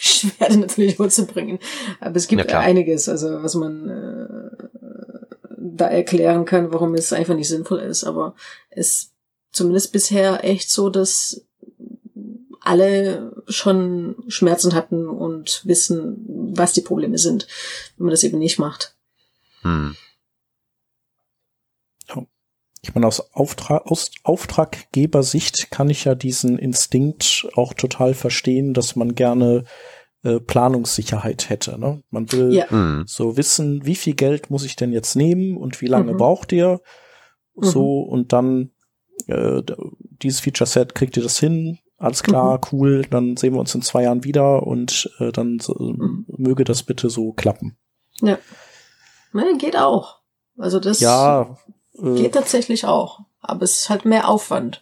schwer, natürlich vorzubringen. Aber es gibt einiges, also was man äh, da erklären kann, warum es einfach nicht sinnvoll ist. Aber es zumindest bisher echt so, dass alle schon Schmerzen hatten und wissen, was die Probleme sind, wenn man das eben nicht macht. Hm. Ich meine, aus, Auftrag, aus Auftraggebersicht kann ich ja diesen Instinkt auch total verstehen, dass man gerne äh, Planungssicherheit hätte. Ne? Man will ja. Mhm. so wissen, wie viel Geld muss ich denn jetzt nehmen und wie lange mhm. braucht ihr? So mhm. und dann äh, dieses Feature Set kriegt ihr das hin, alles klar, mhm. cool, dann sehen wir uns in zwei Jahren wieder und äh, dann so, mhm. möge das bitte so klappen. Ja. ja. Geht auch. Also das ja, äh, geht tatsächlich auch, aber es ist halt mehr Aufwand.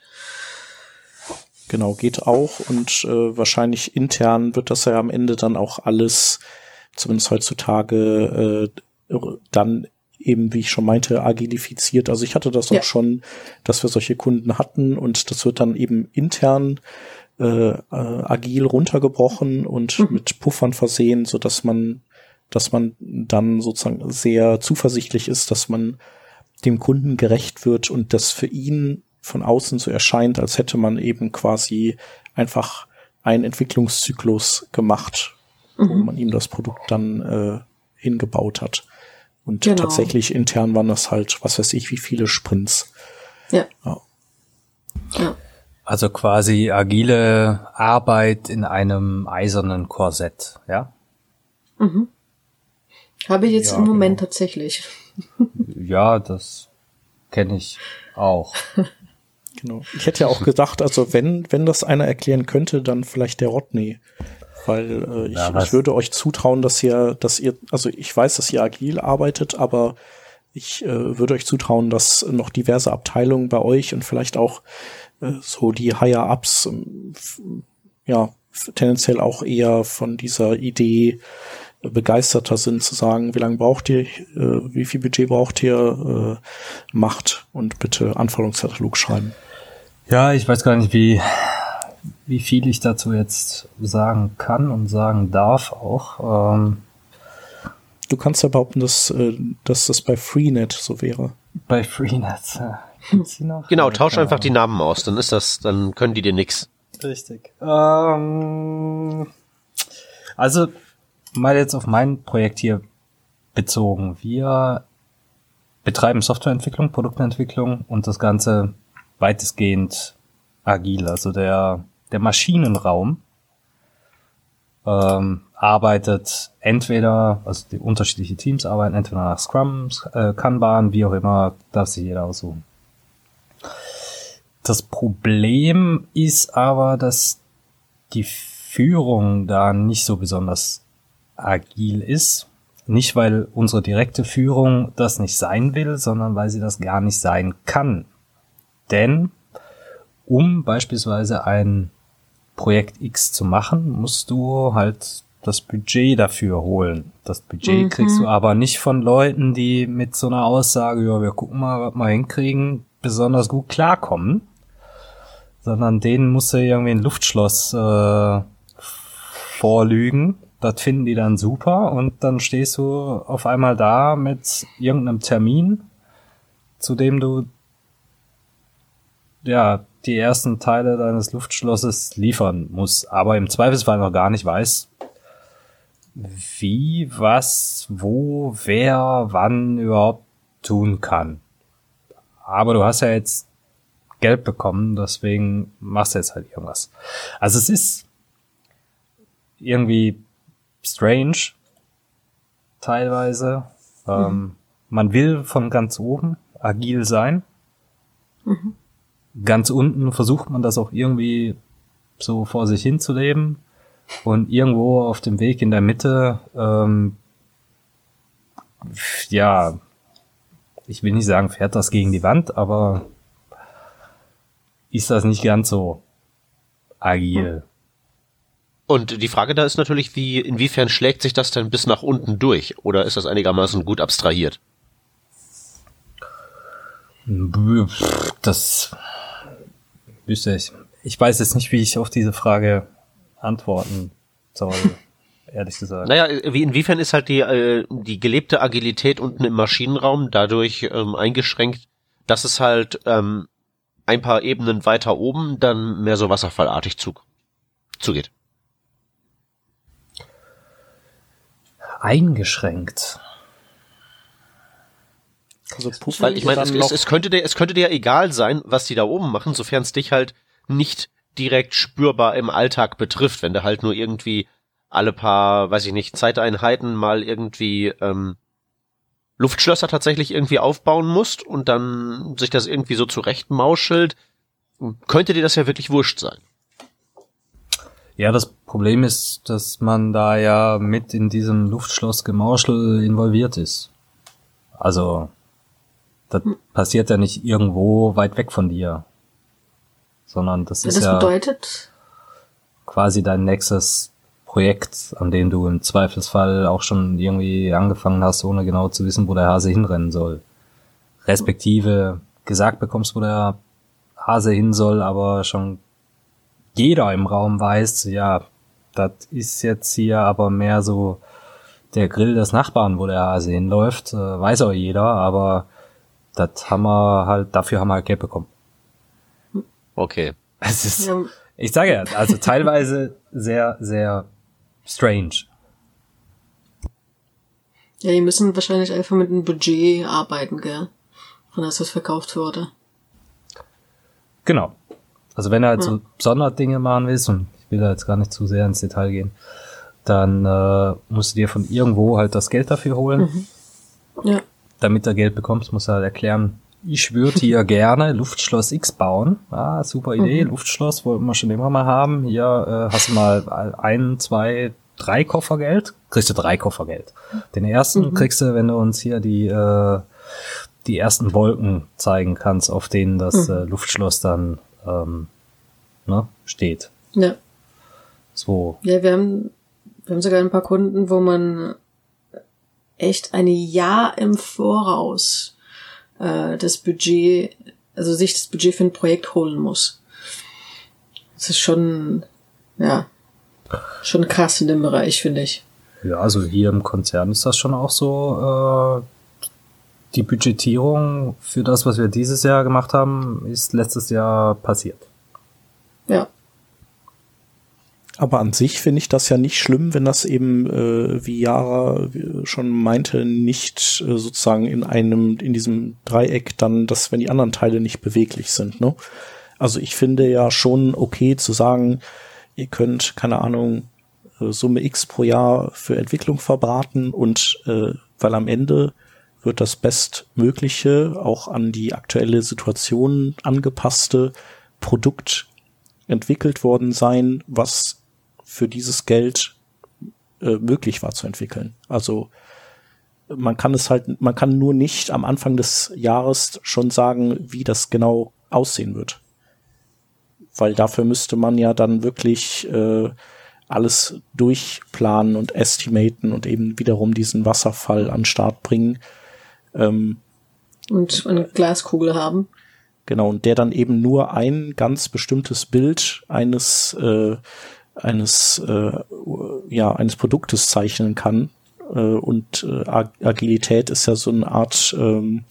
Genau, geht auch und äh, wahrscheinlich intern wird das ja am Ende dann auch alles, zumindest heutzutage, äh, dann eben, wie ich schon meinte, agilifiziert. Also ich hatte das ja. auch schon, dass wir solche Kunden hatten und das wird dann eben intern äh, äh, agil runtergebrochen und mhm. mit Puffern versehen, so dass man, dass man dann sozusagen sehr zuversichtlich ist, dass man dem Kunden gerecht wird und das für ihn von außen so erscheint, als hätte man eben quasi einfach einen Entwicklungszyklus gemacht, mhm. wo man ihm das Produkt dann äh, hingebaut hat. Und genau. tatsächlich intern waren das halt, was weiß ich, wie viele Sprints. Ja. ja. ja. Also quasi agile Arbeit in einem eisernen Korsett, ja? Mhm. Habe ich jetzt ja, im Moment genau. tatsächlich. ja, das kenne ich auch. Genau. Ich hätte ja auch gedacht, also wenn, wenn das einer erklären könnte, dann vielleicht der Rodney. Weil äh, ich, Ja, ich würde euch zutrauen, dass ihr, dass ihr, also ich weiß, dass ihr agil arbeitet, aber ich äh, würde euch zutrauen, dass noch diverse Abteilungen bei euch und vielleicht auch äh, so die Higher-Ups ähm, ja tendenziell auch eher von dieser Idee begeisterter sind, zu sagen, wie lange braucht ihr, äh, wie viel Budget braucht ihr, äh, macht und bitte Anforderungskatalog schreiben. Ja, ich weiß gar nicht, wie, wie viel ich dazu jetzt sagen kann und sagen darf auch. Ähm, Du kannst ja behaupten, dass, äh, dass das bei Freenet so wäre. bei Freenet. noch? Genau, Ja, tausch einfach die. Namen aus, dann ist das, dann können die dir nix. Richtig. Ähm, also, mal jetzt auf mein Projekt hier bezogen. Wir betreiben Softwareentwicklung, Produktentwicklung und das Ganze weitestgehend agil. Also der, der Maschinenraum ähm, arbeitet entweder, also die unterschiedlichen Teams arbeiten entweder nach Scrum, äh, Kanban, wie auch immer, darf sich jeder aussuchen. Das Problem ist aber, dass die Führung da nicht so besonders agil ist. Nicht, weil unsere direkte Führung das nicht sein will, sondern weil sie das gar nicht sein kann. Denn um beispielsweise ein Projekt X zu machen, musst du halt das Budget dafür holen. Das Budget Mhm. kriegst du aber nicht von Leuten, die mit so einer Aussage, ja, wir gucken mal, was wir hinkriegen, besonders gut klarkommen, sondern denen musst du irgendwie ein Luftschloss äh, vorlügen. Das finden die dann super und dann stehst du auf einmal da mit irgendeinem Termin, zu dem du ja die ersten Teile deines Luftschlosses liefern musst, aber im Zweifelsfall noch gar nicht weiß, wie, was, wo, wer, wann überhaupt tun kann. Aber du hast ja jetzt Geld bekommen, deswegen machst du jetzt halt irgendwas. Also es ist irgendwie strange, teilweise. Ähm, man will von ganz oben agil sein. Ganz unten versucht man das auch irgendwie so vor sich hin zu leben. Und irgendwo auf dem Weg in der Mitte, ähm, ja, ich will nicht sagen, fährt das gegen die Wand, aber ist das nicht ganz so agil. Und die Frage da ist natürlich, wie, inwiefern schlägt sich das denn bis nach unten durch? Oder ist das einigermaßen gut abstrahiert? Das wüsste ich. Ich weiß jetzt nicht, wie ich auf diese Frage antworten soll, ehrlich gesagt. Naja, wie, inwiefern ist halt die, äh, die gelebte Agilität unten im Maschinenraum dadurch ähm, eingeschränkt, dass es halt ähm, ein paar Ebenen weiter oben dann mehr so wasserfallartig zu, zugeht. Eingeschränkt. Also Puffy Weil ich meine, es, es, es könnte dir, es könnte dir egal sein, was die da oben machen, sofern es dich halt nicht direkt spürbar im Alltag betrifft, wenn du halt nur irgendwie alle paar, weiß ich nicht, Zeiteinheiten mal irgendwie ähm, Luftschlösser tatsächlich irgendwie aufbauen musst und dann sich das irgendwie so zurechtmauschelt, könnte dir das ja wirklich wurscht sein. Ja, das Problem ist, dass man da ja mit in diesem Luftschlossgemauschel involviert ist. Also, das passiert ja nicht irgendwo weit weg von dir. Sondern das ist Das ja bedeutet, quasi dein nächstes Projekt, an dem du im Zweifelsfall auch schon irgendwie angefangen hast, ohne genau zu wissen, wo der Hase hinrennen soll. Respektive gesagt bekommst, wo der Hase hin soll, aber schon jeder im Raum weiß, ja, das ist jetzt hier aber mehr so der Grill des Nachbarn, wo der Hase hinläuft, äh, weiß auch jeder, aber das haben wir halt, dafür haben wir halt Geld bekommen. Okay. Es ist, ja, ich sage ja, also teilweise sehr, sehr strange. ja, die müssen wahrscheinlich einfach mit einem Budget arbeiten, gell? Von das, was verkauft wurde. Genau. Also wenn du halt so Sonderdinge machen willst, und ich will da jetzt gar nicht zu sehr ins Detail gehen, dann äh, musst du dir von irgendwo halt das Geld dafür holen. Ja. Damit du Geld bekommst, musst du halt erklären, Ich würde hier gerne Luftschloss X bauen. Ah, super Idee. Mhm. Luftschloss wollten wir schon immer mal haben. Hier äh, hast du mal ein, zwei, drei Koffergeld. Kriegst du drei Koffergeld. Den ersten mhm. kriegst du, wenn du uns hier die äh, die ersten Wolken zeigen kannst, auf denen das mhm. äh, Luftschloss dann ähm, ne, steht. Ja. So. Ja, wir haben, wir haben sogar ein paar Kunden, wo man echt ein Jahr im Voraus äh, das Budget, also sich das Budget für ein Projekt holen muss. Das ist schon, ja, schon krass in dem Bereich, finde ich. Ja, also hier im Konzern ist das schon auch so, äh, die Budgetierung für das, was wir dieses Jahr gemacht haben, ist letztes Jahr passiert. Ja. Aber an sich finde ich das ja nicht schlimm, wenn das eben, äh, wie Yara schon meinte, nicht äh, sozusagen in einem, in diesem Dreieck dann, dass wenn die anderen Teile nicht beweglich sind. Ne? Also ich finde ja schon okay zu sagen, ihr könnt, keine Ahnung, äh, Summe X pro Jahr für Entwicklung verbraten und äh, weil am Ende wird das bestmögliche, auch an die aktuelle Situation angepasste Produkt entwickelt worden sein, was für dieses Geld äh, möglich war zu entwickeln. Also man kann es halt, man kann nur nicht am Anfang des Jahres schon sagen, wie das genau aussehen wird. Weil dafür müsste man ja dann wirklich äh, alles durchplanen und estimaten und eben wiederum diesen Wasserfall an Start bringen, ähm, und eine Glaskugel haben. Genau, und der dann eben nur ein ganz bestimmtes Bild eines äh, eines äh, ja eines Produktes zeichnen kann. Äh, und äh, Agilität ist ja so eine Art ähm,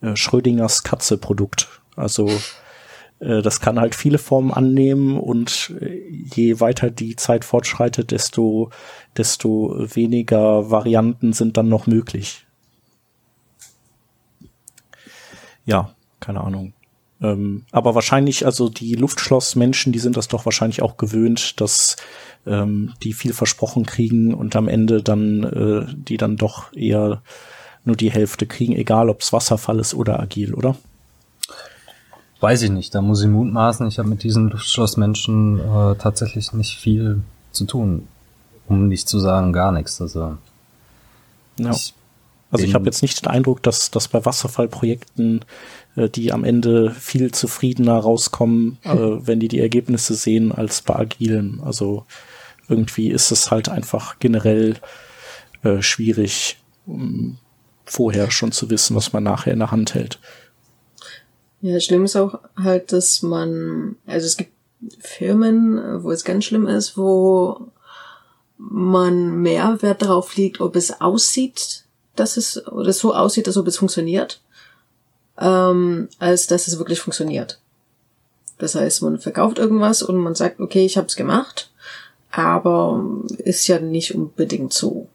äh, Schrödingers Katze-Produkt. Also äh, das kann halt viele Formen annehmen und äh, je weiter die Zeit fortschreitet, desto desto weniger Varianten sind dann noch möglich. ja, keine Ahnung. Ähm, aber wahrscheinlich, also die Luftschlossmenschen, die sind das doch wahrscheinlich auch gewöhnt, dass ähm, die viel versprochen kriegen und am Ende dann äh, die dann doch eher nur die Hälfte kriegen, egal ob es Wasserfall ist oder agil, oder? Weiß ich nicht, da muss ich mutmaßen. Ich habe mit diesen Luftschlossmenschen äh, tatsächlich nicht viel zu tun, um nicht zu sagen gar nichts. Also ja. ich also ich habe jetzt nicht den Eindruck, dass, dass bei Wasserfallprojekten die am Ende viel zufriedener rauskommen, äh, wenn die die Ergebnisse sehen, als bei agilen. Also irgendwie ist es halt einfach generell äh, schwierig, um vorher schon zu wissen, was man nachher in der Hand hält. Ja, schlimm ist auch halt, dass man, also es gibt Firmen, wo es ganz schlimm ist, wo man mehr Wert darauf legt, ob es aussieht dass es oder so aussieht, als ob es funktioniert, ähm, als dass es wirklich funktioniert. Das heißt, man verkauft irgendwas und man sagt, okay, ich habe es gemacht, aber ist ja nicht unbedingt so.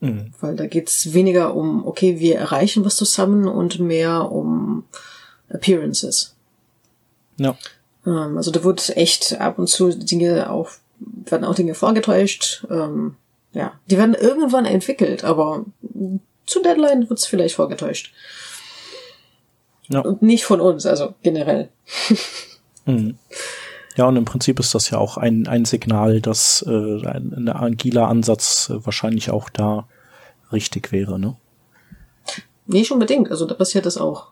Mhm. Weil da geht's weniger um, okay, wir erreichen was zusammen und mehr um Appearances. Ja. Ähm, also da wird echt ab und zu Dinge auch, werden auch Dinge vorgetäuscht. Ähm, ja, die werden irgendwann entwickelt, aber zu Deadline wird's vielleicht vorgetäuscht. Ja. Und nicht von uns, also generell. Mhm. Ja, und im Prinzip ist das ja auch ein, ein Signal, dass äh, ein, ein agiler Ansatz äh, wahrscheinlich auch da richtig wäre, ne? Nicht unbedingt, also da passiert das auch.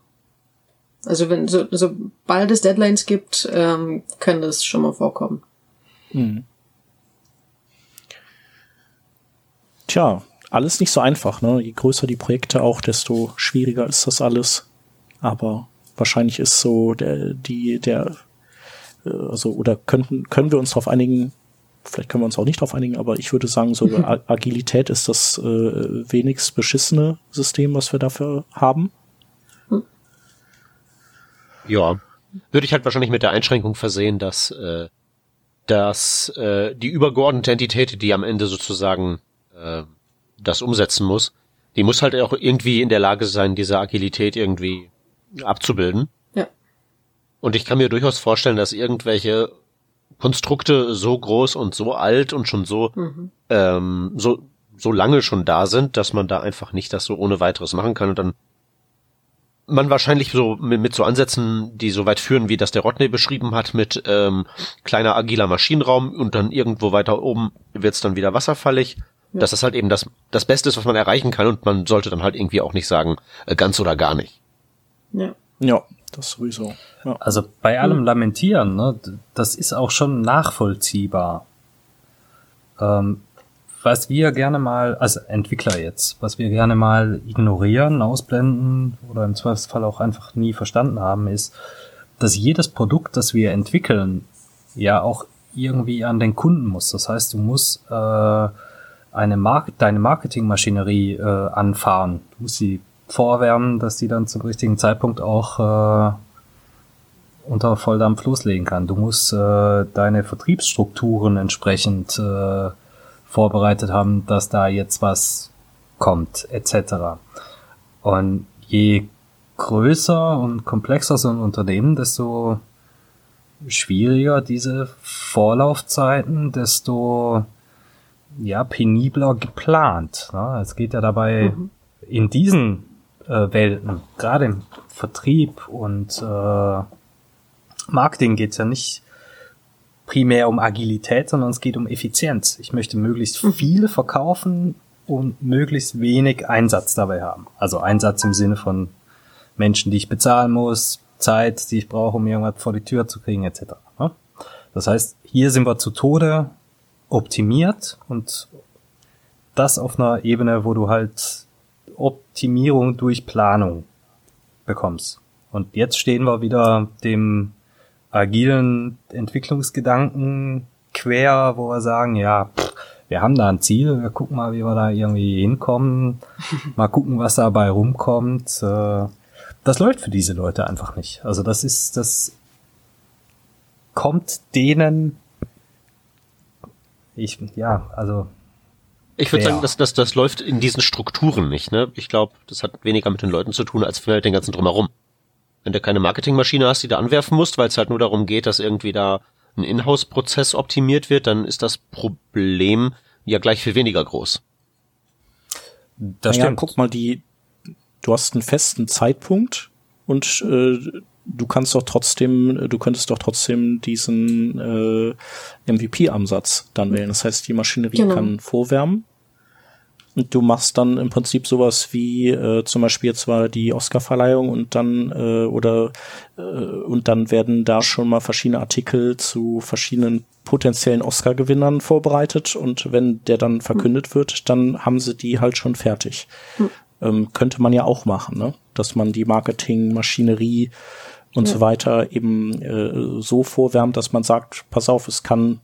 Also wenn so, sobald es Deadlines gibt, ähm, kann das schon mal vorkommen. Mhm. Tja, alles nicht so einfach, ne? Je größer die Projekte auch, desto schwieriger ist das alles. Aber wahrscheinlich ist so der, die, der, äh, also, oder könnten, können wir uns darauf einigen, vielleicht können wir uns auch nicht darauf einigen, aber ich würde sagen, so Agilität ist das äh, wenigst beschissene System, was wir dafür haben. Ja, würde ich halt wahrscheinlich mit der Einschränkung versehen, dass, äh, dass äh, die übergeordnete Entität, die am Ende sozusagen äh, das umsetzen muss, die muss halt auch irgendwie in der Lage sein, diese Agilität irgendwie abzubilden. Ja. Und ich kann mir durchaus vorstellen, dass irgendwelche Konstrukte so groß und so alt und schon so mhm. ähm, so so lange schon da sind, dass man da einfach nicht das so ohne weiteres machen kann und dann man wahrscheinlich so mit, mit so Ansätzen, die so weit führen, wie das der Rodney beschrieben hat, mit ähm, kleiner agiler Maschinenraum und dann irgendwo weiter oben wird's dann wieder wasserfallig. Ja. Dass das halt eben das, das Beste ist, was man erreichen kann und man sollte dann halt irgendwie auch nicht sagen, äh, ganz oder gar nicht. Ja. Ja, das sowieso. Ja. Also bei allem Lamentieren, ne, das ist auch schon nachvollziehbar. Ähm, was wir gerne mal, als Entwickler jetzt, was wir gerne mal ignorieren, ausblenden oder im Zweifelsfall auch einfach nie verstanden haben, ist, dass jedes Produkt, das wir entwickeln, ja auch irgendwie an den Kunden muss. Das heißt, du musst äh, eine Mark deine Marketingmaschinerie äh, anfahren. Du musst sie vorwärmen, dass die dann zum richtigen Zeitpunkt auch äh, unter Volldampf loslegen kann. Du musst äh, deine Vertriebsstrukturen entsprechend äh, vorbereitet haben, dass da jetzt was kommt, etc. Und je größer und komplexer so ein Unternehmen, desto schwieriger diese Vorlaufzeiten, desto ja penibler geplant. Ne? Es geht ja dabei mhm. in diesen äh, Welten, gerade im Vertrieb und äh, Marketing geht's ja nicht primär um Agilität, sondern es geht um Effizienz. Ich möchte möglichst mhm. viel verkaufen und möglichst wenig Einsatz dabei haben. Also Einsatz im Sinne von Menschen, die ich bezahlen muss, Zeit, die ich brauche, um irgendwas vor die Tür zu kriegen, etc. Ne? Das heißt, hier sind wir zu Tode optimiert und das auf einer Ebene, wo du halt Optimierung durch Planung bekommst. Und jetzt stehen wir wieder dem agilen Entwicklungsgedanken quer, wo wir sagen, ja, pff, wir haben da ein Ziel, wir gucken mal, wie wir da irgendwie hinkommen, mal gucken, was dabei rumkommt. Äh, das läuft für diese Leute einfach nicht. Also das ist, das kommt denen, ich, ja, also ich würde sagen, dass das, das läuft in diesen Strukturen nicht. Ne? Ich glaube, das hat weniger mit den Leuten zu tun, als mit den ganzen drumherum. Wenn du keine Marketingmaschine hast, die du anwerfen musst, weil es halt nur darum geht, dass irgendwie da ein Inhouse-Prozess optimiert wird, dann ist das Problem ja gleich viel weniger groß. Das naja, stimmt. guck mal, die, du hast einen festen Zeitpunkt und äh, du kannst doch trotzdem, du könntest doch trotzdem diesen äh, MVP-Ansatz dann wählen. Das heißt, die Maschinerie genau. kann vorwärmen und du machst dann im Prinzip sowas wie äh, zum Beispiel jetzt war die Oscar-Verleihung und dann äh, oder äh, und dann werden da schon mal verschiedene Artikel zu verschiedenen potenziellen Oscar-Gewinnern vorbereitet und wenn der dann verkündet wird, dann haben sie die halt schon fertig. Hm. Ähm, könnte man ja auch machen, ne? dass man die Marketing-Maschinerie und ja. so weiter eben äh, so vorwärmt, dass man sagt, pass auf, es kann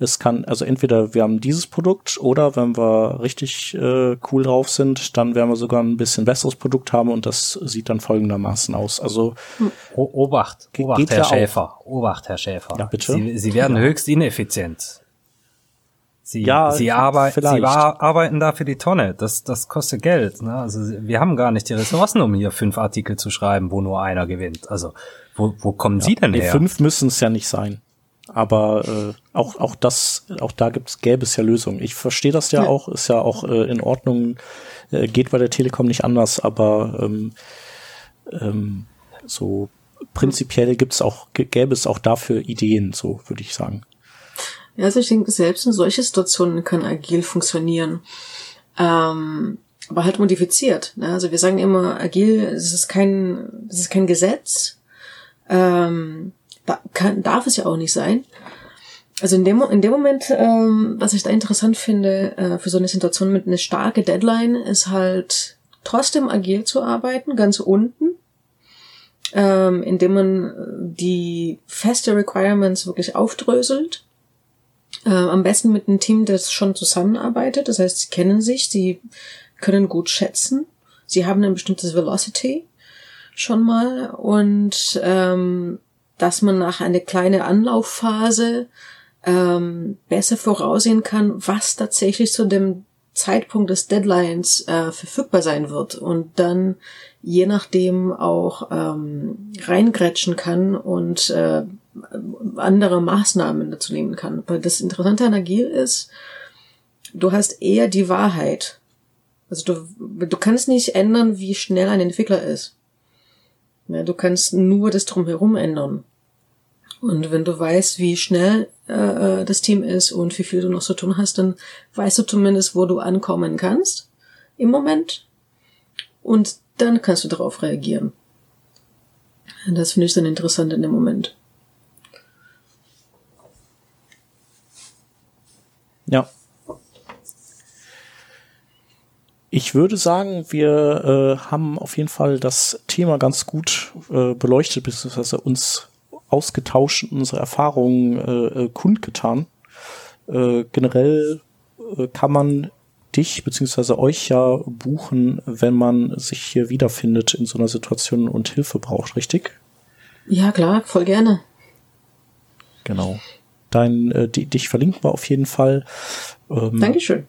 es kann, also entweder wir haben dieses Produkt oder wenn wir richtig äh, cool drauf sind, dann werden wir sogar ein bisschen besseres Produkt haben und das sieht dann folgendermaßen aus. Also o Obacht, Obacht, Herr ja Schäfer, Obacht, Herr Schäfer. Ja, bitte. Sie, Sie werden ja. höchst ineffizient. Sie, ja, Sie, arbeit, Sie arbeiten da für die Tonne. Das, das kostet Geld. Ne? Also wir haben gar nicht die Ressourcen, um hier fünf Artikel zu schreiben, wo nur einer gewinnt. Also wo, wo kommen ja, Sie denn nee, her? Fünf müssen es ja nicht sein. Aber äh, auch auch das, auch da gibt's gäbe es ja Lösungen. Ich verstehe das ja, ja, auch, ist ja auch äh, in Ordnung, äh, geht bei der Telekom nicht anders, aber ähm, ähm, so prinzipiell gibt's auch gäbe es auch dafür Ideen, so würde ich sagen. Ja, also ich denke, selbst in solche Situationen kann agil funktionieren. Ähm, aber halt modifiziert. Ne? Also wir sagen immer, agil, es ist kein, es ist kein Gesetz. Ähm, kann, darf es ja auch nicht sein. Also in dem, in dem Moment, ähm, was ich da interessant finde, äh, für so eine Situation mit einer starke Deadline, ist halt trotzdem agil zu arbeiten, ganz unten, ähm, indem man die feste Requirements wirklich aufdröselt. Äh, am besten mit einem Team, das schon zusammenarbeitet. Das heißt, sie kennen sich, sie können gut schätzen, sie haben ein bestimmtes Velocity schon mal. Und ähm, dass man nach einer kleinen Anlaufphase ähm, besser voraussehen kann, was tatsächlich zu dem Zeitpunkt des Deadlines äh, verfügbar sein wird. Und dann je nachdem auch ähm, reingrätschen kann und äh, andere Maßnahmen dazu nehmen kann. Weil das Interessante an Agil ist, du hast eher die Wahrheit. Also du, du kannst nicht ändern, wie schnell ein Entwickler ist. Ja, du kannst nur das drumherum ändern. Und wenn du weißt, wie schnell äh, äh, das Team ist und wie viel du noch zu tun hast, dann weißt du zumindest, wo du ankommen kannst im Moment. Und dann kannst du darauf reagieren. Das finde ich dann interessant in dem Moment. Ja. Ich würde sagen, wir äh, haben auf jeden Fall das Thema ganz gut äh, beleuchtet, beziehungsweise uns ausgetauscht und unsere Erfahrungen äh, äh, kundgetan. Äh, generell äh, kann man dich beziehungsweise euch ja buchen, wenn man sich hier wiederfindet in so einer Situation und Hilfe braucht, richtig? Ja, klar, voll gerne. Genau. Dein, äh, dich verlinken wir auf jeden Fall. Ähm, Dankeschön.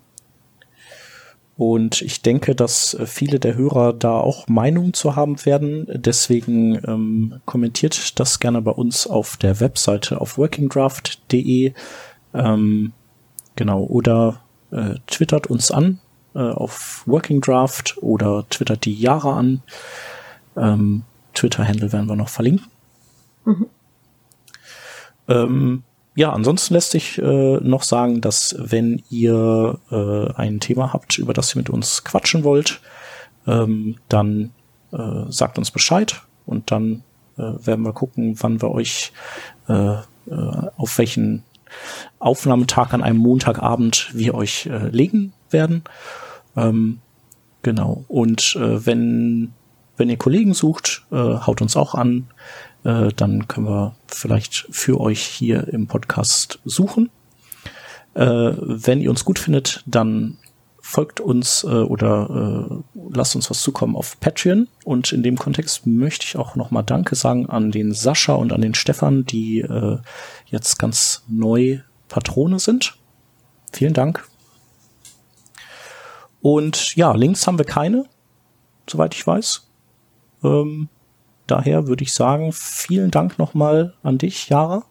Und ich denke, dass äh, viele der Hörer da auch Meinungen zu haben werden. Deswegen ähm, kommentiert das gerne bei uns auf der Webseite auf workingdraft.de. Ähm, genau, oder äh, twittert uns an äh, auf workingdraft oder twittert die Jahre an. Ähm, Twitter-Handle werden wir noch verlinken. Mhm. Ähm, ja, ansonsten lässt sich äh, noch sagen, dass wenn ihr äh, ein Thema habt, über das ihr mit uns quatschen wollt, ähm, dann äh, sagt uns Bescheid und dann äh, werden wir gucken, wann wir euch äh, äh, auf welchen Aufnahmetag an einem Montagabend wir euch legen werden. Ähm, genau. Und wenn wenn ihr Kollegen sucht, haut uns auch an äh, dann können wir vielleicht für euch hier im Podcast suchen. Äh, wenn ihr uns gut findet, dann folgt uns äh, oder äh, lasst uns was zukommen auf Patreon. Und in dem Kontext möchte ich auch nochmal Danke sagen an den Sascha und an den Stefan, die äh, jetzt ganz neu Patrone sind. Vielen Dank. Und ja, Links haben wir keine, soweit ich weiß. Ähm, daher würde ich sagen, vielen Dank nochmal an dich, Jara.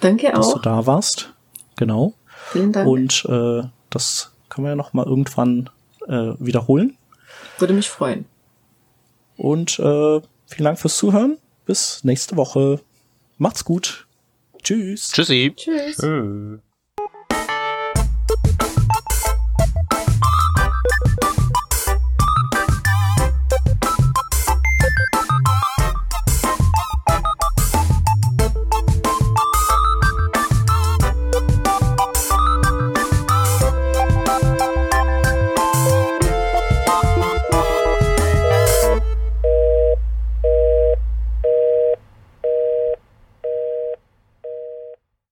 Danke auch. Dass du da warst. Genau. Vielen Dank. Und äh, das können wir ja nochmal irgendwann äh, wiederholen. Würde mich freuen. Und äh, vielen Dank fürs Zuhören. Bis nächste Woche. Macht's gut. Tschüss. Tschüssi. Tschüss. Tschüss.